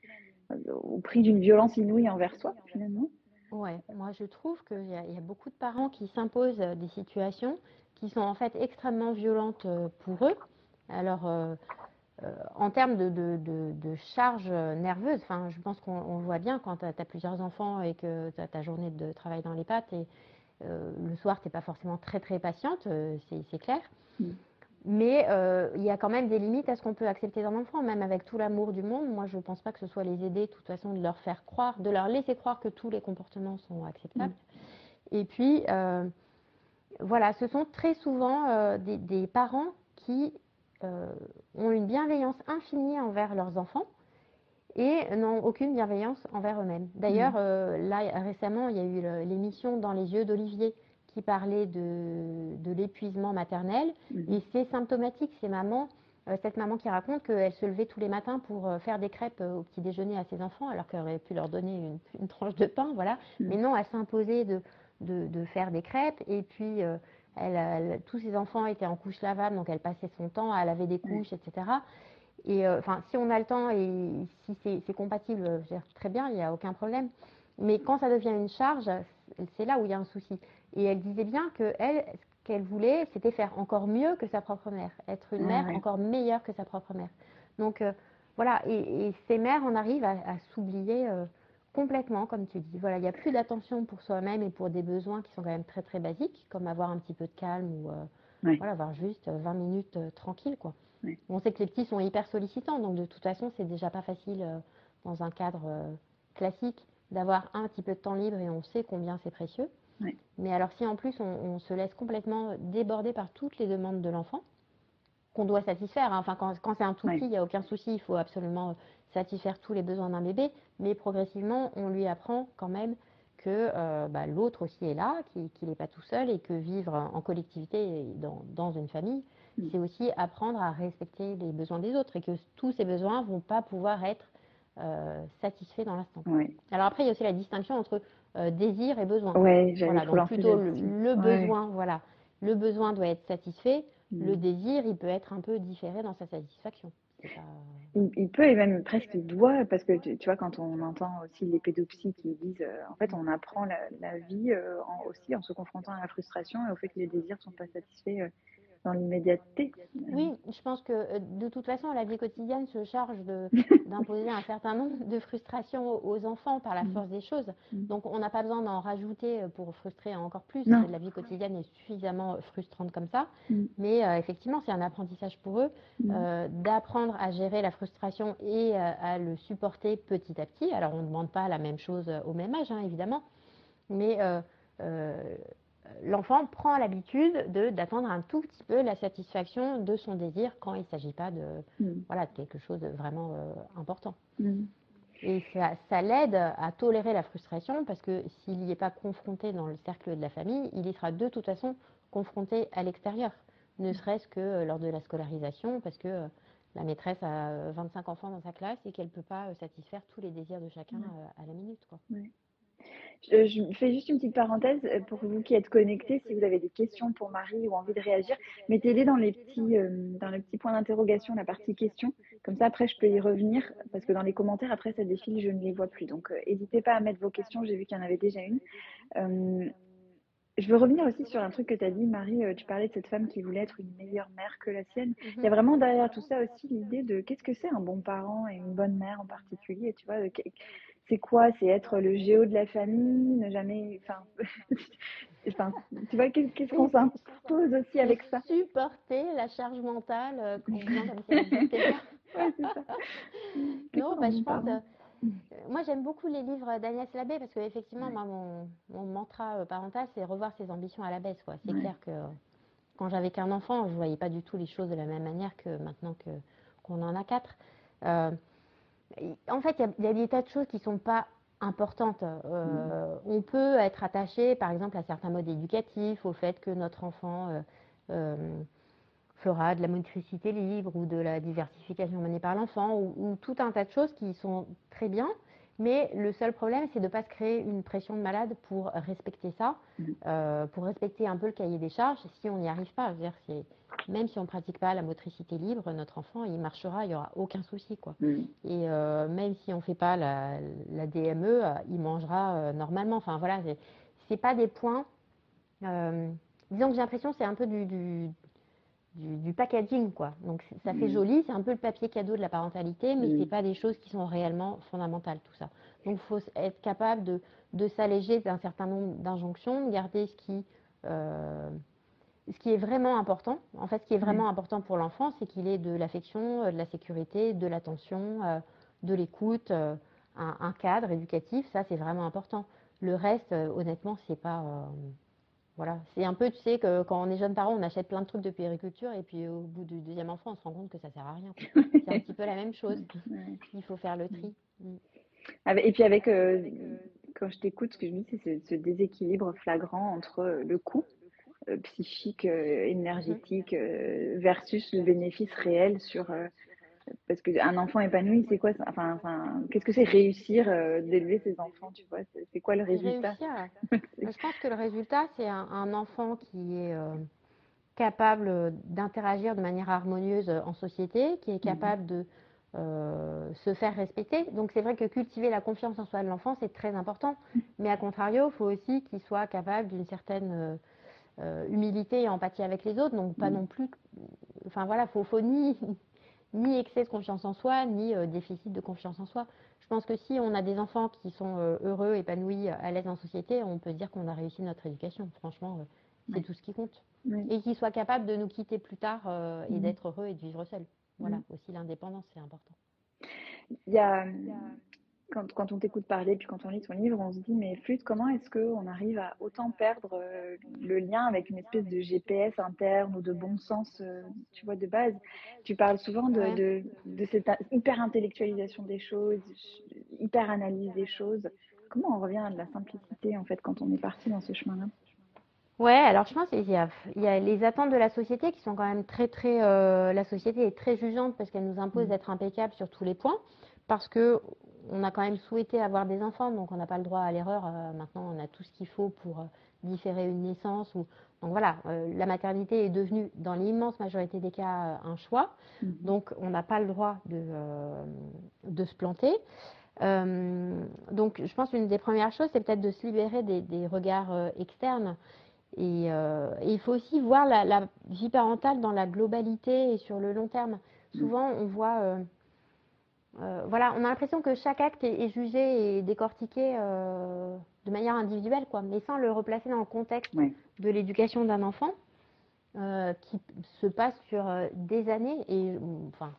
[SPEAKER 2] au prix d'une violence inouïe envers soi finalement.
[SPEAKER 3] Ouais, moi je trouve qu'il y, a- y a beaucoup de parents qui s'imposent euh, des situations qui sont en fait extrêmement violentes euh, pour eux. Alors, euh, en termes de, de, de, charge nerveuse, enfin, je pense qu'on on le voit bien quand tu as, plusieurs enfants et que tu as ta journée de travail dans les pattes et le soir, tu n'es pas forcément très très patiente, c'est c'est clair.
[SPEAKER 2] Mm.
[SPEAKER 3] Mais euh, il y a quand même des limites à ce qu'on peut accepter d'un enfant, même avec tout l'amour du monde. Moi, je ne pense pas que ce soit les aider, de toute façon, de leur faire croire, de leur laisser croire que tous les comportements sont acceptables. Et puis, euh, voilà, ce sont très souvent euh, des, des parents qui ont une bienveillance infinie envers leurs enfants et n'ont aucune bienveillance envers eux-mêmes. D'ailleurs, euh, là, récemment, il y a eu l'émission Dans les yeux d'Olivier qui parlait de, de l'épuisement maternel. Et c'est symptomatique, ces mamans, euh, cette maman qui raconte qu'elle se levait tous les matins pour euh, faire des crêpes euh, au petit déjeuner à ses enfants, alors qu'elle aurait pu leur donner une, une tranche de pain, voilà. Mais non, elle s'imposait de, de, de faire des crêpes. Et puis, elle, elle- tous ses enfants étaient en couche lavable, donc elle passait son temps à laver des couches, etc. Et enfin, si on a le temps et si c'est c'est compatible, je veux dire, très bien, il n'y a aucun problème. Mais quand ça devient une charge, c'est là où il y a un souci. Et elle disait bien que elle, ce qu'elle voulait, c'était faire encore mieux que sa propre mère, être une
[SPEAKER 2] Ah
[SPEAKER 3] mère
[SPEAKER 2] ouais.
[SPEAKER 3] encore meilleure que sa propre mère. Donc euh, voilà, et, et ces mères, on arrive à, à s'oublier euh, complètement, comme tu dis. Voilà, il n'y a plus d'attention pour soi-même et pour des besoins qui sont quand même très très basiques, comme avoir un petit peu de calme ou euh, voilà, avoir juste euh, 20 minutes euh, tranquille, quoi. On sait que les petits sont hyper sollicitants, donc de toute façon, c'est déjà pas facile euh, dans un cadre classique d'avoir un petit peu de temps libre et on sait combien c'est précieux. Mais alors si en plus on, on se laisse complètement déborder par toutes les demandes de l'enfant, qu'on doit satisfaire, hein. enfin quand, quand c'est un tout petit, il n'y a aucun souci, il faut absolument euh, satisfaire tous les besoins d'un bébé, mais progressivement on lui apprend quand même que euh, bah, l'autre aussi est là, qu'il n'est pas tout seul et que vivre en collectivité et dans, dans une famille,
[SPEAKER 2] Mm.
[SPEAKER 3] c'est aussi apprendre à respecter les besoins des autres et que tous ces besoins ne vont pas pouvoir être euh, satisfaits dans l'instant. Alors après, il y a aussi la distinction entre euh, désir et besoin.
[SPEAKER 2] J'allais
[SPEAKER 3] Voilà, donc plutôt le,
[SPEAKER 2] Ouais.
[SPEAKER 3] besoin, voilà. Le besoin doit être satisfait,
[SPEAKER 2] Mm.
[SPEAKER 3] le désir, il peut être un peu différé dans sa satisfaction. Pas-
[SPEAKER 2] Il, il peut et même presque il doit, parce que tu, tu vois, quand on entend aussi les pédopsies qui disent, euh, en fait, on apprend la, la vie euh, en- aussi en se confrontant à la frustration et au fait que les désirs ne sont pas satisfaits euh, dans l'immédiateté.
[SPEAKER 3] Oui, je pense que euh, de toute façon, la vie quotidienne se charge d'imposer un certain nombre de frustrations aux enfants par la
[SPEAKER 2] Mm.
[SPEAKER 3] force des choses.
[SPEAKER 2] Mm.
[SPEAKER 3] Donc, on n'a pas besoin d'en rajouter euh, pour frustrer encore plus.
[SPEAKER 2] Non.
[SPEAKER 3] La vie quotidienne est suffisamment frustrante comme ça.
[SPEAKER 2] Mm.
[SPEAKER 3] Mais euh, effectivement, c'est un apprentissage pour eux
[SPEAKER 2] Mm.
[SPEAKER 3] euh, d'apprendre à gérer la frustration et euh, à le supporter petit à petit. Alors, on ne demande pas la même chose euh, au même âge, hein, évidemment, mais euh, euh, l'enfant prend l'habitude de- d'attendre un tout petit peu la satisfaction de son désir quand il ne s'agit pas de,
[SPEAKER 2] Mm.
[SPEAKER 3] voilà, de quelque chose de vraiment euh, important.
[SPEAKER 2] Mm.
[SPEAKER 3] Et ça, ça l'aide à tolérer la frustration parce que s'il n'y est pas confronté dans le cercle de la famille, il y sera de toute façon confronté à l'extérieur, ne serait-ce que euh, lors de la scolarisation parce que euh, la maîtresse a euh, 25 enfants dans sa classe et qu'elle ne peut pas euh, satisfaire tous les désirs de chacun
[SPEAKER 2] Ouais.
[SPEAKER 3] euh, à la minute. Quoi.
[SPEAKER 2] Je, fais juste une petite parenthèse euh, pour vous qui êtes connectés. Si vous avez des questions pour Marie ou envie de réagir, mettez-les dans les petits, euh, dans le petit point d'interrogation, la partie questions. Comme ça, après, je peux y revenir parce que dans les commentaires, après, ça défile, je ne les vois plus. Donc, euh, n'hésitez pas à mettre vos questions. J'ai vu qu'il y en avait déjà une. Euh, je veux revenir aussi sur un truc que tu as dit, Marie. euh, tu parlais de cette femme qui voulait être une meilleure mère que la sienne. Il y a vraiment derrière tout ça aussi l'idée de qu'est-ce que c'est un bon parent et une bonne mère en particulier. Tu vois, c'est quoi? C'est être le géo de la famille, ne jamais. Enfin, enfin tu vois, qu'est- qu'est-ce qu'on s'impose aussi avec ça?
[SPEAKER 3] Supporter la charge mentale euh, qu'on vient comme.
[SPEAKER 2] Ouais, ça.
[SPEAKER 3] Non, bah, je pense. Euh, moi, j'aime beaucoup les livres d'Agnès Labbé parce que effectivement, moi, mon, mon mantra euh, parental, c'est revoir ses ambitions à la baisse. quoi. C'est clair que euh, quand j'avais qu'un enfant, je voyais pas du tout les choses de la même manière que maintenant que qu'on en a quatre. Euh, en fait, il y a- il y, a des tas de choses qui sont pas importantes. Euh, On peut être attaché, par exemple, à certains modes éducatifs, au fait que notre enfant euh, fera de la motricité libre ou de la diversification menée par l'enfant ou, tout un tas de choses qui sont très bien. Mais le seul problème, c'est de ne pas se créer une pression de malade pour respecter ça, mmh. euh, pour respecter un peu le cahier des charges si on n'y arrive pas. -dire, même si on ne pratique pas la motricité libre, notre enfant, il marchera, il n'y aura aucun souci. Quoi. Mmh. Et euh, même si on ne fait pas la, DME, euh, il mangera normalement. Enfin voilà, ce n'est pas des points. disons que j'ai l'impression que c'est un peu du, du, packaging, quoi. Donc ça fait mm. joli, c'est un peu le papier cadeau de la parentalité, mais ce c'est pas des choses qui sont réellement fondamentales, tout ça. Donc il faut être capable de, de s'alléger d'un certain nombre d'injonctions, garder ce qui, euh, ce qui est vraiment important. En fait, ce qui est vraiment important pour l'enfant, c'est qu'il ait de l'affection, euh, de la sécurité, de l'attention, euh, de l'écoute, un, un, cadre éducatif. Ça, c'est vraiment important. Le reste, honnêtement, c'est pas voilà, c'est un peu, tu sais, que quand on est jeune parent, on achète plein de trucs de puériculture et puis au bout du deuxième enfant, on se rend compte que ça sert à rien. c'est un petit peu la même chose. Il faut faire le tri. Mm.
[SPEAKER 2] Et puis avec, euh, quand je t'écoute, ce que je me dis, c'est ce, déséquilibre flagrant entre le coût euh, psychique, euh, énergétique versus le bénéfice réel sur parce qu'un enfant épanoui, c'est quoi enfin, enfin, Qu'est-ce que c'est réussir euh, d'élever ses enfants tu vois? C'est quoi le résultat?
[SPEAKER 3] Je pense que le résultat, c'est un, enfant qui est euh, capable d'interagir de manière harmonieuse en société, qui est capable de euh, se faire respecter. Donc c'est vrai que cultiver la confiance en soi de l'enfant, c'est très important. Mhm. Mais à contrario, il faut aussi qu'il soit capable d'une certaine humilité et empathie avec les autres. Donc pas mhm. non plus... Enfin voilà, il faut, faut ni ni excès de confiance en soi, ni euh, déficit de confiance en soi. Je pense que si on a des enfants qui sont euh, heureux, épanouis, à l'aise en société, on peut dire qu'on a réussi notre éducation. Franchement, euh, c'est tout ce qui compte. Et qu'ils soient capables de nous quitter plus tard et mmh. d'être heureux et de vivre seuls. Voilà, mmh. aussi l'indépendance, c'est important.
[SPEAKER 2] Il y a, quand, quand, on t'écoute parler, puis quand on lit ton livre, on se dit, mais Flûte, comment est-ce qu'on arrive à autant perdre euh, le lien avec une espèce de GPS interne ou de bon sens, euh, tu vois, de base? Tu parles souvent de, de, de, cette hyper intellectualisation des choses, hyper analyse des choses. Comment on revient à de la simplicité, en fait, quand on est parti dans ce chemin-là?
[SPEAKER 3] Ouais, alors je pense qu'il y, a, il y a les attentes de la société qui sont quand même très, très. Euh, la société est très jugeante parce qu'elle nous impose mmh. d'être impeccable sur tous les points parce que on a quand même souhaité avoir des enfants, donc on n'a pas le droit à l'erreur. Euh, maintenant, on a tout ce qu'il faut pour euh, différer une naissance. Ou... Donc voilà, euh, la maternité est devenue, dans l'immense majorité des cas, un choix. Mhm. Donc on n'a pas le droit de, de se planter. donc je pense qu'une des premières choses, c'est peut-être de se libérer des, regards externes. Et, il faut aussi voir la, la, vie parentale dans la globalité et sur le long terme. Mhm. Souvent, on voit euh, voilà, on a l'impression que chaque acte est, jugé et décortiqué euh, de manière individuelle, quoi, mais sans le replacer dans le contexte de l'éducation d'un enfant euh, qui se passe sur des années. Et enfin,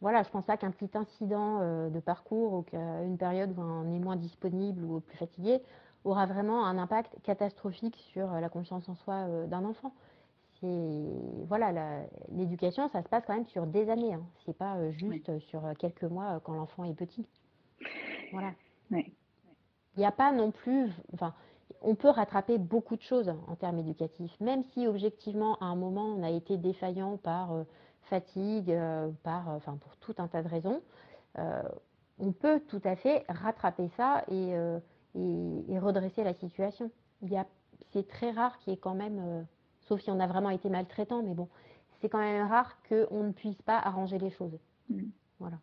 [SPEAKER 3] voilà, je pense pas qu'un petit incident de parcours ou qu'une période où on est moins disponible ou plus fatigué aura vraiment un impact catastrophique sur la confiance en soi d'un enfant voilà, l'éducation, ça se passe quand même sur des années. Hein. C'est pas euh, juste sur euh, quelques mois euh, quand l'enfant est petit. Voilà. Il n'y a pas non plus, enfin, on peut rattraper beaucoup de choses en termes éducatifs, même si objectivement à un moment on a été défaillant par fatigue, par, enfin, pour tout un tas de raisons. on peut tout à fait rattraper ça et, et, redresser la situation. c'est très rare qu'il y ait quand même sauf si on a vraiment été maltraitant, mais bon, c'est quand même rare qu'on ne puisse pas arranger les choses. Mm. Voilà.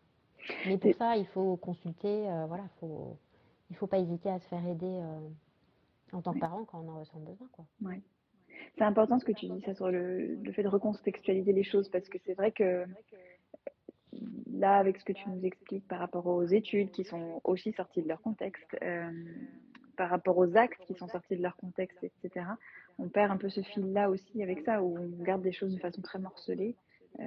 [SPEAKER 3] Mais pour ça, il faut consulter, euh, voilà, faut, il ne faut pas hésiter à se faire aider euh, en tant que parent quand on en ressent besoin. Quoi.
[SPEAKER 2] C'est important ce que tu dis, ça, sur le, fait de recontextualiser les choses, parce que c'est vrai que là, avec ce que tu nous expliques par rapport aux études qui sont aussi sorties de leur contexte, euh, par rapport aux actes qui sont sortis de leur contexte, etc., on perd un peu ce fil-là aussi avec ça, où on regarde des choses de façon très morcelée, euh,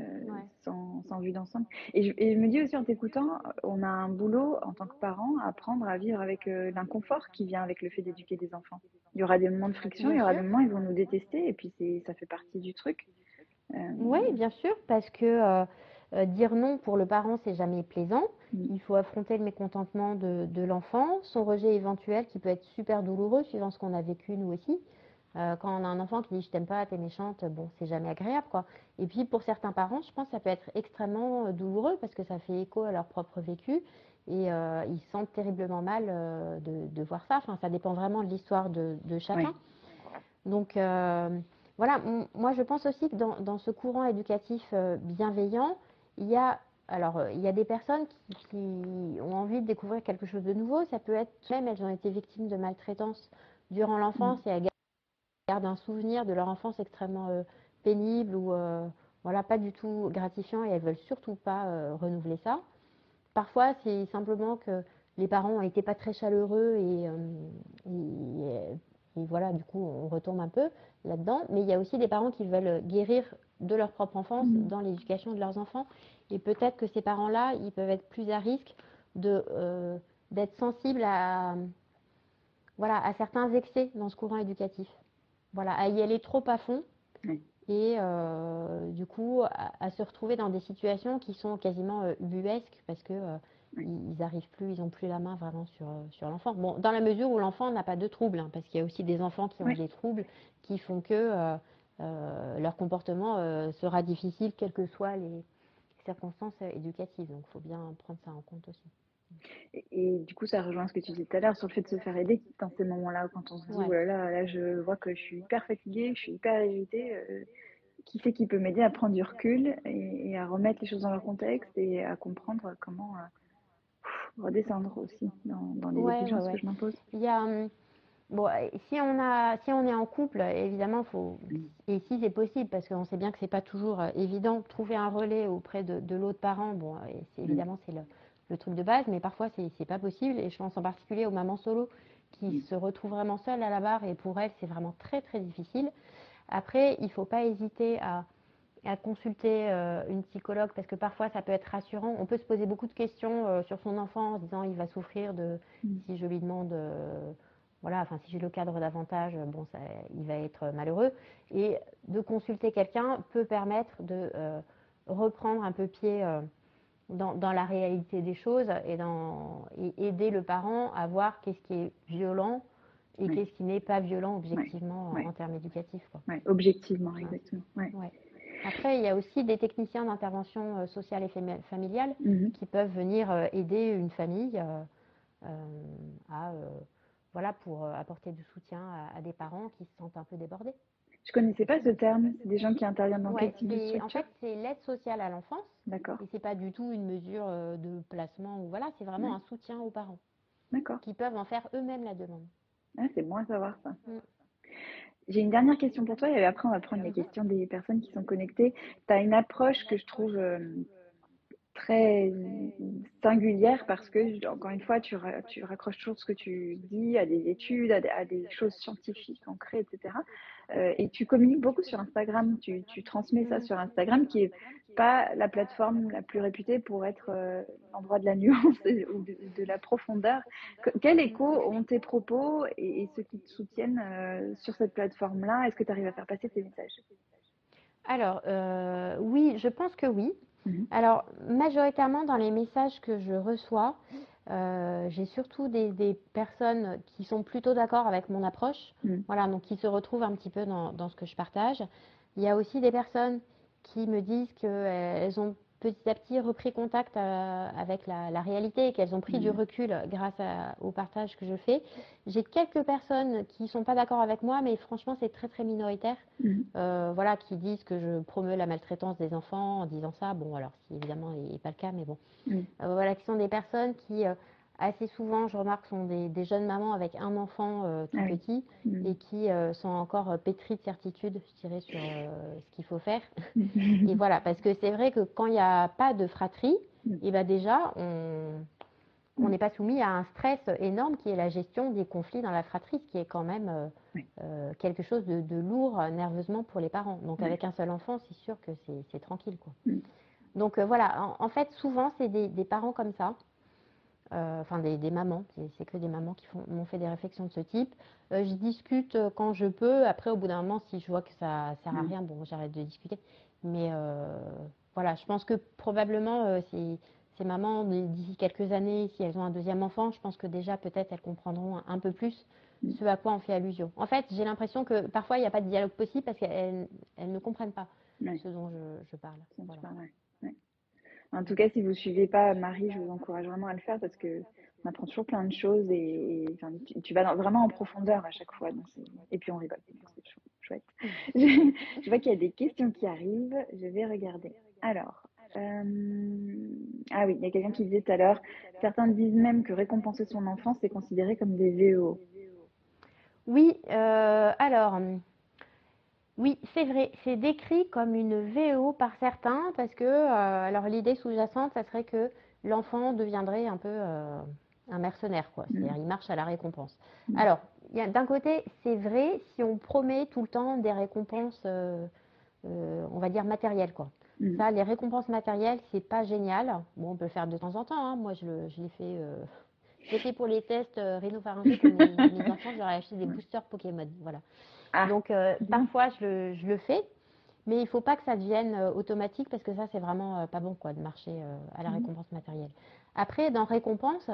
[SPEAKER 2] sans, sans, vue d'ensemble. Et je, me dis aussi en t'écoutant, on a un boulot en tant que parent à apprendre à vivre avec euh, l'inconfort qui vient avec le fait d'éduquer des enfants. Il y aura des moments de friction, il y aura des moments où ils vont nous détester, et puis ça fait partie du truc.
[SPEAKER 3] Euh, oui, bien sûr, parce que dire non pour le parent, c'est jamais plaisant. Mm. Il faut affronter le mécontentement de, de l'enfant, son rejet éventuel qui peut être super douloureux suivant ce qu'on a vécu nous aussi. Euh, quand on a un enfant qui dit je t'aime pas, t'es méchante, bon, c'est jamais agréable, quoi. Et puis pour certains parents, je pense que ça peut être extrêmement douloureux parce que ça fait écho à leur propre vécu et ils se sentent terriblement mal de, voir ça. Enfin, ça dépend vraiment de l'histoire de, chacun. Donc voilà, moi je pense aussi que dans, dans ce courant éducatif bienveillant, il y a alors, euh, il y a des personnes qui, ont envie de découvrir quelque chose de nouveau. Ça peut être même elles ont été victimes de maltraitance durant l'enfance mm. et elles gardent un souvenir de leur enfance extrêmement euh, pénible ou euh, voilà pas du tout gratifiant et elles veulent surtout pas renouveler ça. Parfois, c'est simplement que les parents ont été pas très chaleureux et, et voilà, du coup, on retombe un peu là-dedans. Mais il y a aussi des parents qui veulent guérir de leur propre enfance mm. dans l'éducation de leurs enfants. Et peut-être que ces parents-là, ils peuvent être plus à risque de, euh, d'être sensibles à, voilà, à certains excès dans ce courant éducatif. Voilà, à y aller trop à fond. Et euh, du coup, à, se retrouver dans des situations qui sont quasiment euh, buesques parce que ils arrivent plus, ils n'ont plus la main vraiment sur, sur l'enfant. Bon, dans la mesure où l'enfant n'a pas de troubles, hein, parce qu'il y a aussi des enfants qui ont des troubles qui font que euh, leur comportement euh, sera difficile, quelles que soient les circonstances éducatives. Donc, il faut bien prendre ça en compte aussi.
[SPEAKER 2] Et, du coup, ça rejoint ce que tu disais tout à l'heure sur le fait de se faire aider dans ces moments-là, quand on se dit, oh là, là, je vois que je suis hyper fatiguée, je suis hyper irritée. Euh, qui c'est qui peut m'aider à prendre du recul et, à remettre les choses dans leur contexte et à comprendre comment redescendre aussi dans, les exigences que je m'impose?
[SPEAKER 3] Il y a. Bon, si on, a, si on est en couple, évidemment, faut, et si c'est possible, parce qu'on sait bien que c'est pas toujours euh, évident, trouver un relais auprès de, l'autre parent, bon, c'est, évidemment, c'est le, truc de base, mais parfois, c'est, c'est pas possible. Et je pense en particulier aux mamans solo qui se retrouvent vraiment seules à la barre, et pour elles, c'est vraiment très, très difficile. Après, il faut pas hésiter à, à consulter euh, une psychologue, parce que parfois, ça peut être rassurant. On peut se poser beaucoup de questions euh, sur son enfant en se disant, il va souffrir de, si je lui demande voilà, enfin, si j'ai le cadre davantage, bon, ça, il va être malheureux. Et de consulter quelqu'un peut permettre de euh, reprendre un peu pied euh, dans, la réalité des choses et, dans, aider le parent à voir qu'est-ce qui est violent et qu'est-ce qui n'est pas violent objectivement en termes éducatifs.
[SPEAKER 2] objectivement, exactement.
[SPEAKER 3] Après, il y a aussi des techniciens d'intervention euh, sociale et familiale mm-hmm. qui peuvent venir aider une famille à voilà, pour euh, apporter du soutien à, des parents qui se sentent un peu débordés.
[SPEAKER 2] Je connaissais pas ce terme. C'est des gens qui interviennent dans quel type de
[SPEAKER 3] En fait, c'est l'aide sociale à l'enfance. D'accord. Et c'est pas du tout une mesure euh, de placement ou voilà, c'est vraiment un soutien aux parents. D'accord. Qui peuvent en faire eux-mêmes la demande.
[SPEAKER 2] Ah, c'est bon à savoir ça. Mm. J'ai une dernière question pour toi et après on va prendre les questions des personnes qui sont connectées. Tu as une approche que je trouve euh, très singulière parce que, encore une fois, tu, tu raccroches toujours ce que tu dis à des études, à des, choses scientifiques concrètes, etc. Euh, et tu communiques beaucoup sur Instagram, tu, transmets ça sur Instagram, qui est pas la plateforme la plus réputée pour être euh, l'endroit de la nuance ou de, la profondeur. quel écho ont tes propos et, ceux qui te soutiennent euh, sur cette plateforme-là? Est-ce que tu arrives à faire passer tes messages?
[SPEAKER 3] Alors, oui, je pense que oui. Mhm. Alors, majoritairement dans les messages que je reçois, euh, j'ai surtout des, personnes qui sont plutôt d'accord avec mon approche, mhm. voilà, donc qui se retrouvent un petit peu dans, dans, ce que je partage. Il y a aussi des personnes qui me disent qu'elles ont petit à petit repris contact euh, avec la, réalité et qu'elles ont pris du mmh. recul grâce au partage que je fais. J'ai quelques personnes qui ne sont pas d'accord avec moi, mais franchement, c'est très très minoritaire. Mmh. Euh, voilà, qui disent que je promeus la maltraitance des enfants en disant ça. Bon, alors, si évidemment, il n'est pas le cas, mais bon. Mmh. Euh, voilà, qui sont des personnes qui assez souvent, je remarque, sont des, jeunes mamans avec un enfant euh, tout petit mm. et qui euh, sont encore euh, pétries de certitude, je dirais, sur ce qu'il faut faire. et voilà, parce que c'est vrai que quand il n'y a pas de fratrie, mm. et eh ben déjà, on n'est pas soumis à un stress énorme qui est la gestion des conflits dans la fratrie, ce qui est quand même quelque chose de, lourd nerveusement pour les parents. Donc avec un seul enfant, c'est sûr que c'est tranquille. Quoi. Mm. Donc voilà, en, fait, souvent, c'est des parents comme ça euh, enfin des, mamans, c'est que des mamans qui m'ont fait des réflexions de ce type. Euh, je discute euh, quand je peux. Après, au bout d'un moment, si je vois que ça sert à mm. rien, bon, j'arrête de discuter. Mais voilà, je pense que probablement ces, ces mamans, d'ici quelques années, si elles ont un deuxième enfant, je pense que déjà peut-être elles comprendront un, peu plus mm. ce à quoi on fait allusion. En fait, j'ai l'impression que parfois il n'y a pas de dialogue possible parce qu'elles ne comprennent pas ce dont je, parle.
[SPEAKER 2] En tout cas, si vous ne suivez pas Marie, je vous encourage vraiment à le faire parce que on apprend toujours plein de choses et, tu, vas vraiment en profondeur à chaque fois. et puis on rigole. C'est chouette. Je vois qu'il y a des questions qui arrivent. Je vais regarder. Alors, euh, ah oui, il y a quelqu'un qui disait tout à l'heure, certains disent même que récompenser son enfant, c'est considéré comme des VO.
[SPEAKER 3] Oui, euh, alors, oui, c'est vrai, c'est décrit comme une VO par certains parce que, euh, alors l'idée sous-jacente, ça serait que l'enfant deviendrait un peu un mercenaire, quoi. Mm. C'est-à-dire, il marche à la récompense. Mm. Alors, d'un côté, c'est vrai si on promet tout le temps des récompenses, on va dire matérielles, quoi. Mm. Ça, les récompenses matérielles, c'est pas génial. Bon, on peut le faire de temps en temps. Hein. Moi, je, l'ai fait. Euh, fait pour les tests euh, rhinopharyngés pour mes, mes enfants. J'aurais acheté des boosters Pokémon. Voilà. Ah. Donc, euh, parfois, je, je, le fais. Mais il ne faut pas que ça devienne euh, automatique parce que ça, c'est vraiment pas bon quoi, de marcher à la mm. récompense matérielle. Après, dans récompense,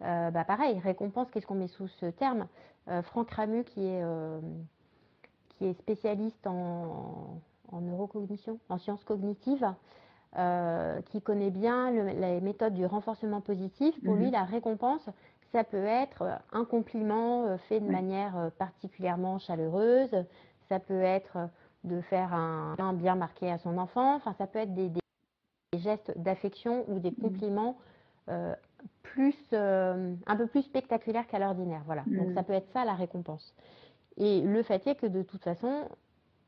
[SPEAKER 3] bah, pareil, récompense, qu'est-ce qu'on met sous ce terme? Franck Ramu, qui est, qui est spécialiste en, en neurocognition, en sciences cognitives, euh, qui connaît bien les méthodes du renforcement positif. Pour lui, mhm. la récompense, ça peut être un compliment euh, fait de manière euh, particulièrement chaleureuse, ça peut être de faire un bien marqué à son enfant, enfin ça peut être des, gestes d'affection ou des mhm. compliments plus, un peu plus spectaculaires qu'à l'ordinaire. Voilà. Donc mhm. ça peut être ça la récompense. Et le fait est que de toute façon,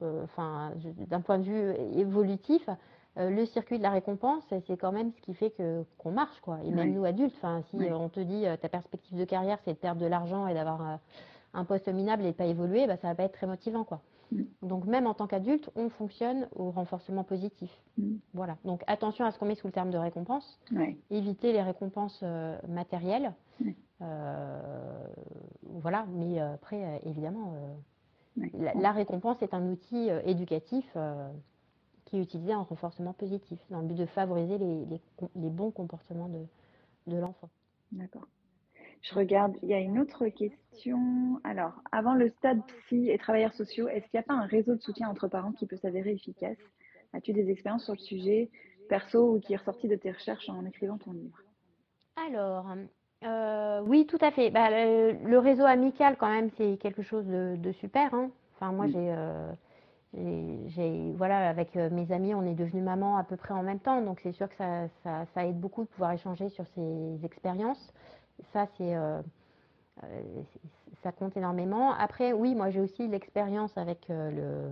[SPEAKER 3] euh, d'un point de vue évolutif, euh, le circuit de la récompense, c'est quand même ce qui fait que qu'on marche, quoi. Et même nous adultes, enfin, si on te dit euh, ta perspective de carrière, c'est de perdre de l'argent et d'avoir un poste minable et de pas évoluer, bah, ça va pas être très motivant, quoi. Mm. Donc même en tant qu'adulte, on fonctionne au renforcement positif. Mm. Voilà. Donc attention à ce qu'on met sous le terme de récompense. Éviter les récompenses matérielles. voilà. Mais après, évidemment la, récompense est un outil euh, éducatif euh, qui est utilisé en renforcement positif, dans le but de favoriser les, bons comportements de, l'enfant.
[SPEAKER 2] D'accord. Je regarde, il y a une autre question. Alors, avant le stade psy et travailleurs sociaux, est-ce qu'il n'y a pas un réseau de soutien entre parents qui peut s'avérer efficace? As-tu des expériences sur le sujet, perso ou qui est ressorti de tes recherches en écrivant ton livre?
[SPEAKER 3] Alors, euh, oui, tout à fait. Bah, le, réseau amical, quand même, c'est quelque chose de, super. Hein. Enfin, moi, euh, j'ai, voilà, avec euh, mes amis, on est devenus maman à peu près en même temps, donc c'est sûr que ça, aide beaucoup de pouvoir échanger sur ces expériences. Ça, c'est, ça compte énormément. Après, oui, moi, j'ai aussi l'expérience avec le,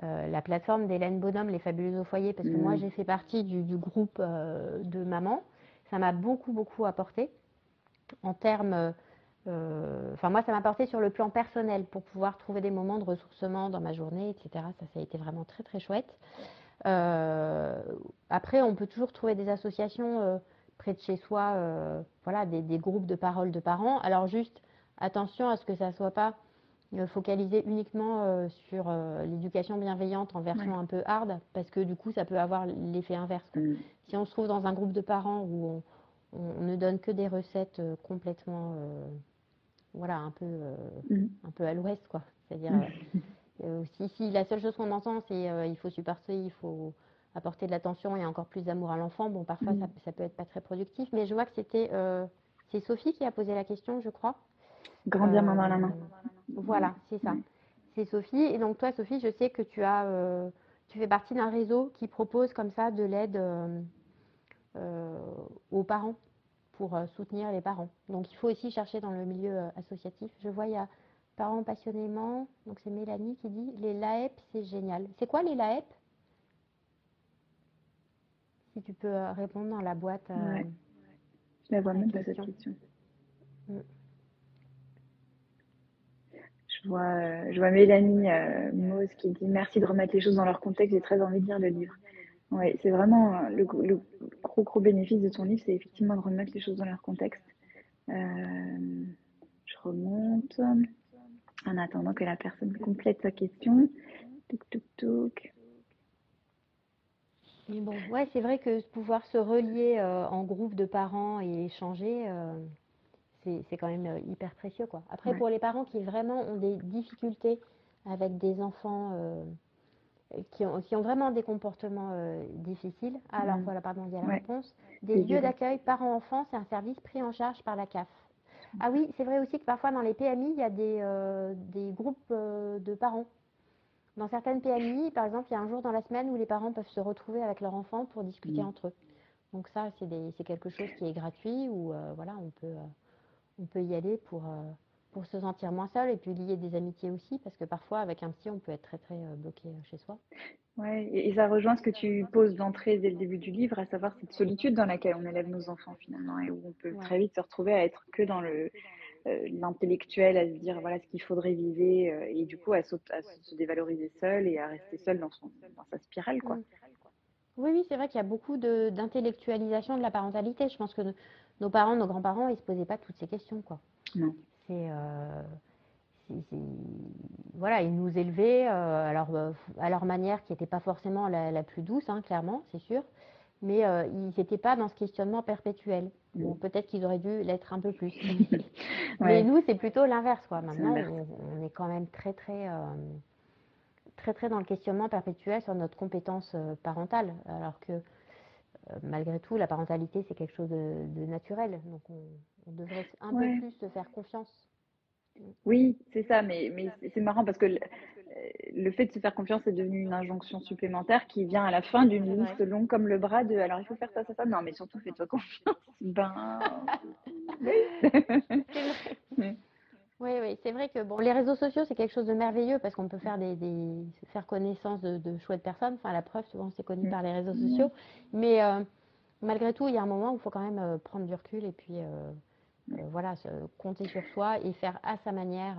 [SPEAKER 3] la plateforme d'Hélène Bonhomme, Les Fabuleux au foyer, parce que moi, mmh. j'ai fait partie du, du groupe de mamans ça m'a beaucoup, beaucoup apporté en termes. Euh, enfin, moi, ça m'a apporté sur le plan personnel pour pouvoir trouver des moments de ressourcement dans ma journée, etc. Ça, ça a été vraiment très, très chouette. Euh, après, on peut toujours trouver des associations euh, près de chez soi, voilà, des, groupes de parole de parents. Alors, juste attention à ce que ça ne soit pas focalisé uniquement sur l'éducation bienveillante en version un peu hard, parce que du coup, ça peut avoir l'effet inverse. Mm si on se trouve dans un groupe de parents où on, ne donne que des recettes complètement, voilà, un peu, euh, mm. un peu à l'ouest, quoi. C'est-à-dire, si, si, la seule chose qu'on entend, c'est il faut supporter, il faut apporter de l'attention et encore plus d'amour à l'enfant, bon, parfois, mm. ça, ça, peut être pas très productif. Mais je vois que c'était, c'est Sophie qui a posé la question, je crois.
[SPEAKER 2] Grandir main dans la main.
[SPEAKER 3] Voilà, c'est ça. C'est Sophie. Et donc, toi, Sophie, je sais que tu as tu fais partie d'un réseau qui propose comme ça de l'aide euh, aux parents pour euh, soutenir les parents. Donc il faut aussi chercher dans le milieu euh, associatif. Je vois, il y a Parents passionnément, donc c'est Mélanie qui dit les LAEP, c'est génial. C'est quoi les LAEP? Si tu peux répondre dans la boîte.
[SPEAKER 2] Je la vois même pas cette question. Mm. Je vois, je vois Mélanie Mose qui dit merci de remettre les choses dans leur contexte. J'ai très envie de lire le livre. Oui, c'est vraiment euh, le, gros, gros bénéfice de ton livre, c'est effectivement de remettre les choses dans leur contexte. Euh, je remonte en attendant que la personne complète sa question. Touk, touk, touk.
[SPEAKER 3] bon, ouais, c'est vrai que pouvoir se relier euh, en groupe de parents et échanger, c'est quand même hyper précieux. Quoi. Après, pour les parents qui vraiment ont des difficultés avec des enfants qui, ont, qui ont vraiment des comportements difficiles, alors voilà, pardon, il y a la réponse. Des lieux d'accueil parents-enfants, c'est un service pris en charge par la CAF. Ah oui, c'est vrai aussi que parfois dans les PMI, il y a des, des groupes de parents dans certaines PMI, par exemple, il y a un jour dans la semaine où les parents peuvent se retrouver avec leur enfant pour discuter mm. entre eux. Donc ça, c'est quelque chose qui est gratuit où euh, voilà, on peut, euh, on peut y aller pour, euh, pour se sentir moins seul et puis lier des amitiés aussi, parce que parfois, avec un psy, on peut être très, très bloqué chez soi.
[SPEAKER 2] Ouais, et, ça rejoint ce que tu poses d'entrée dès le début du livre, à savoir cette solitude dans laquelle on élève nos enfants finalement, et où on peut très vite se retrouver à être que dans le euh, l'intellectuel à se dire voilà ce qu'il faudrait viser euh, et du coup à, se, dévaloriser seul et à rester seul dans, son, dans sa spirale quoi.
[SPEAKER 3] Oui, oui, c'est vrai qu'il y a beaucoup d'intellectualisation de, la parentalité. Je pense que nos parents, nos grands-parents, ils se posaient pas toutes ces questions quoi.
[SPEAKER 2] Non.
[SPEAKER 3] C'est euh, voilà, ils nous élevaient euh, alors, à leur manière qui n'était pas forcément la, la plus douce, hein, clairement, c'est sûr mais euh, ils n'étaient pas dans ce questionnement perpétuel. Bon, peut-être qu'ils auraient dû l'être un peu plus. mais nous, c'est plutôt l'inverse, quoi. Maintenant, on, est quand même très, très, euh, très, très dans le questionnement perpétuel sur notre compétence euh, parentale, alors que malgré tout, la parentalité, c'est quelque chose de, naturel. Donc, on, devrait un peu plus se faire confiance.
[SPEAKER 2] Oui, c'est ça, mais, mais c'est marrant parce que le fait de se faire confiance est devenu une injonction supplémentaire qui vient à la fin d'une liste longue comme le bras de alors il faut faire ça, ça, ça. Non, mais surtout fais-toi confiance. Ben.
[SPEAKER 3] oui, oui, c'est vrai que bon, les réseaux sociaux, c'est quelque chose de merveilleux parce qu'on peut faire des, faire connaissance de, de, chouettes personnes. Enfin, la preuve, souvent, c'est connu par les réseaux mm. sociaux. Mais euh, malgré tout, il y a un moment où il faut quand même euh, prendre du recul et puis euh, voilà, compter sur soi et faire à sa manière.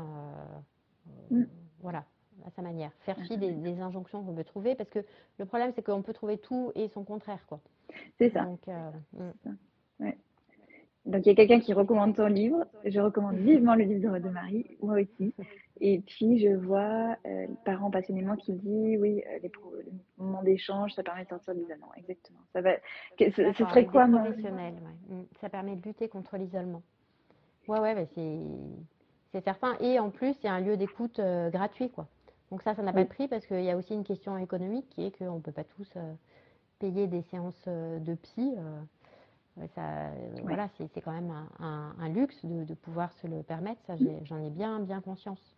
[SPEAKER 3] Mm. Voilà, à sa manière. Faire fi des, injonctions qu'on peut trouver, parce que le problème, c'est qu'on peut trouver tout et son contraire, quoi.
[SPEAKER 2] C'est ça. Donc, euh, mm. Donc, il y a quelqu'un qui recommande ton livre. Je recommande vivement le livre de Marie, moi aussi. Et puis, je vois euh, parents passionnément qui dit oui, euh, les, moments d'échange, ça permet de sortir de l'isolement. Exactement. Ça va. ce, serait quoi, moi?
[SPEAKER 3] mm. Ça permet de lutter contre l'isolement. Ouais, ouais, bah, c'est certain. Et en plus, c'est un lieu d'écoute euh, gratuit, quoi. Donc ça, ça n'a pas de prix parce qu'il y a aussi une question économique qui est qu'on ne peut pas tous euh, payer des séances de psy. Euh, ça, Voilà, c'est quand même un, luxe de, pouvoir se le permettre. Ça, j'en ai, bien, bien conscience.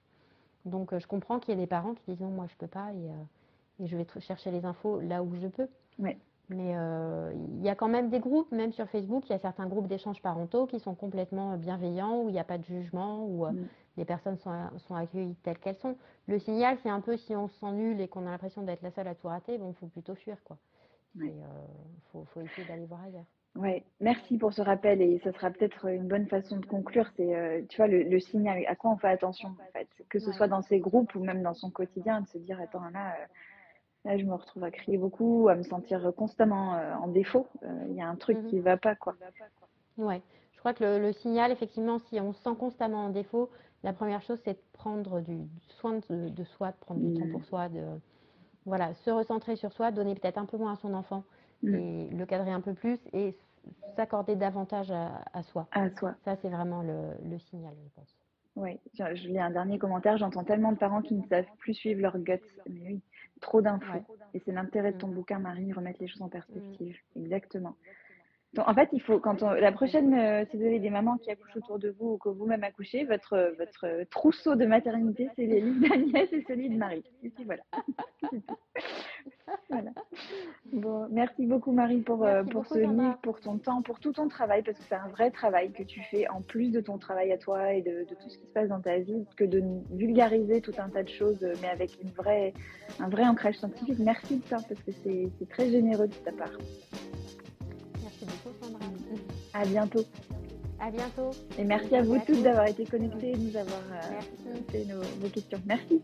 [SPEAKER 3] Donc je comprends qu'il y ait des parents qui disent non, moi je peux pas et, je vais chercher les infos là où je peux.
[SPEAKER 2] Mais
[SPEAKER 3] il y a quand même des groupes, même sur Facebook, il y a certains groupes d'échanges parentaux qui sont complètement bienveillants, où il n'y a pas de jugement, où mm les personnes sont, sont accueillies telles qu'elles sont. Le signal, c'est un peu si on se sent nul et qu'on a l'impression d'être la seule à tout rater, bon, il faut plutôt fuir, quoi. Il euh, faut, essayer d'aller voir ailleurs.
[SPEAKER 2] Ouais, merci pour ce rappel et ça sera peut-être une bonne façon de conclure. C'est, euh, tu vois, le, signal, à quoi on fait attention, en fait, que ce soit dans ses groupes ou même dans son quotidien, de se dire, attends, là, euh, là, je me retrouve à crier beaucoup, à me sentir constamment en défaut. Il y a un truc qui ne mhm. va pas, quoi.
[SPEAKER 3] Ouais, je crois que le, le, signal, effectivement, si on se sent constamment en défaut, la première chose, c'est de prendre du, soin de, soi, de prendre du temps pour soi, de voilà, se recentrer sur soi, donner peut-être un peu moins à son enfant mm. Et le cadrer un peu plus et s'accorder davantage à, soi.
[SPEAKER 2] À soi.
[SPEAKER 3] Ça, c'est vraiment le, signal, je pense.
[SPEAKER 2] Oui, je lis un dernier commentaire. J'entends tellement de parents qui ne savent plus suivre leur gut. Mais oui, trop d'infos. Et c'est l'intérêt de ton mm. bouquin, Marie, remettre les choses en perspective. Mm. Exactement en fait, il faut, quand la prochaine, euh, si vous avez des mamans qui accouchent autour de vous ou que vous-même accouchez, votre, votre trousseau de maternité, c'est les livres d'Agnès et celui de Marie. Et puis voilà. voilà. Bon, merci beaucoup Marie pour, euh, pour ce livre, pour ton temps, pour tout ton travail, parce que c'est un vrai travail que tu fais en plus de ton travail à toi et de, tout ce qui se passe dans ta vie, que de vulgariser tout un tas de choses, mais avec une vraie, un vrai ancrage scientifique. Merci de ça, parce que c'est très généreux de ta part. À bientôt.
[SPEAKER 3] À bientôt.
[SPEAKER 2] Et merci à vous tous d'avoir été connectés et de nous avoir euh, fait nos, questions. Merci.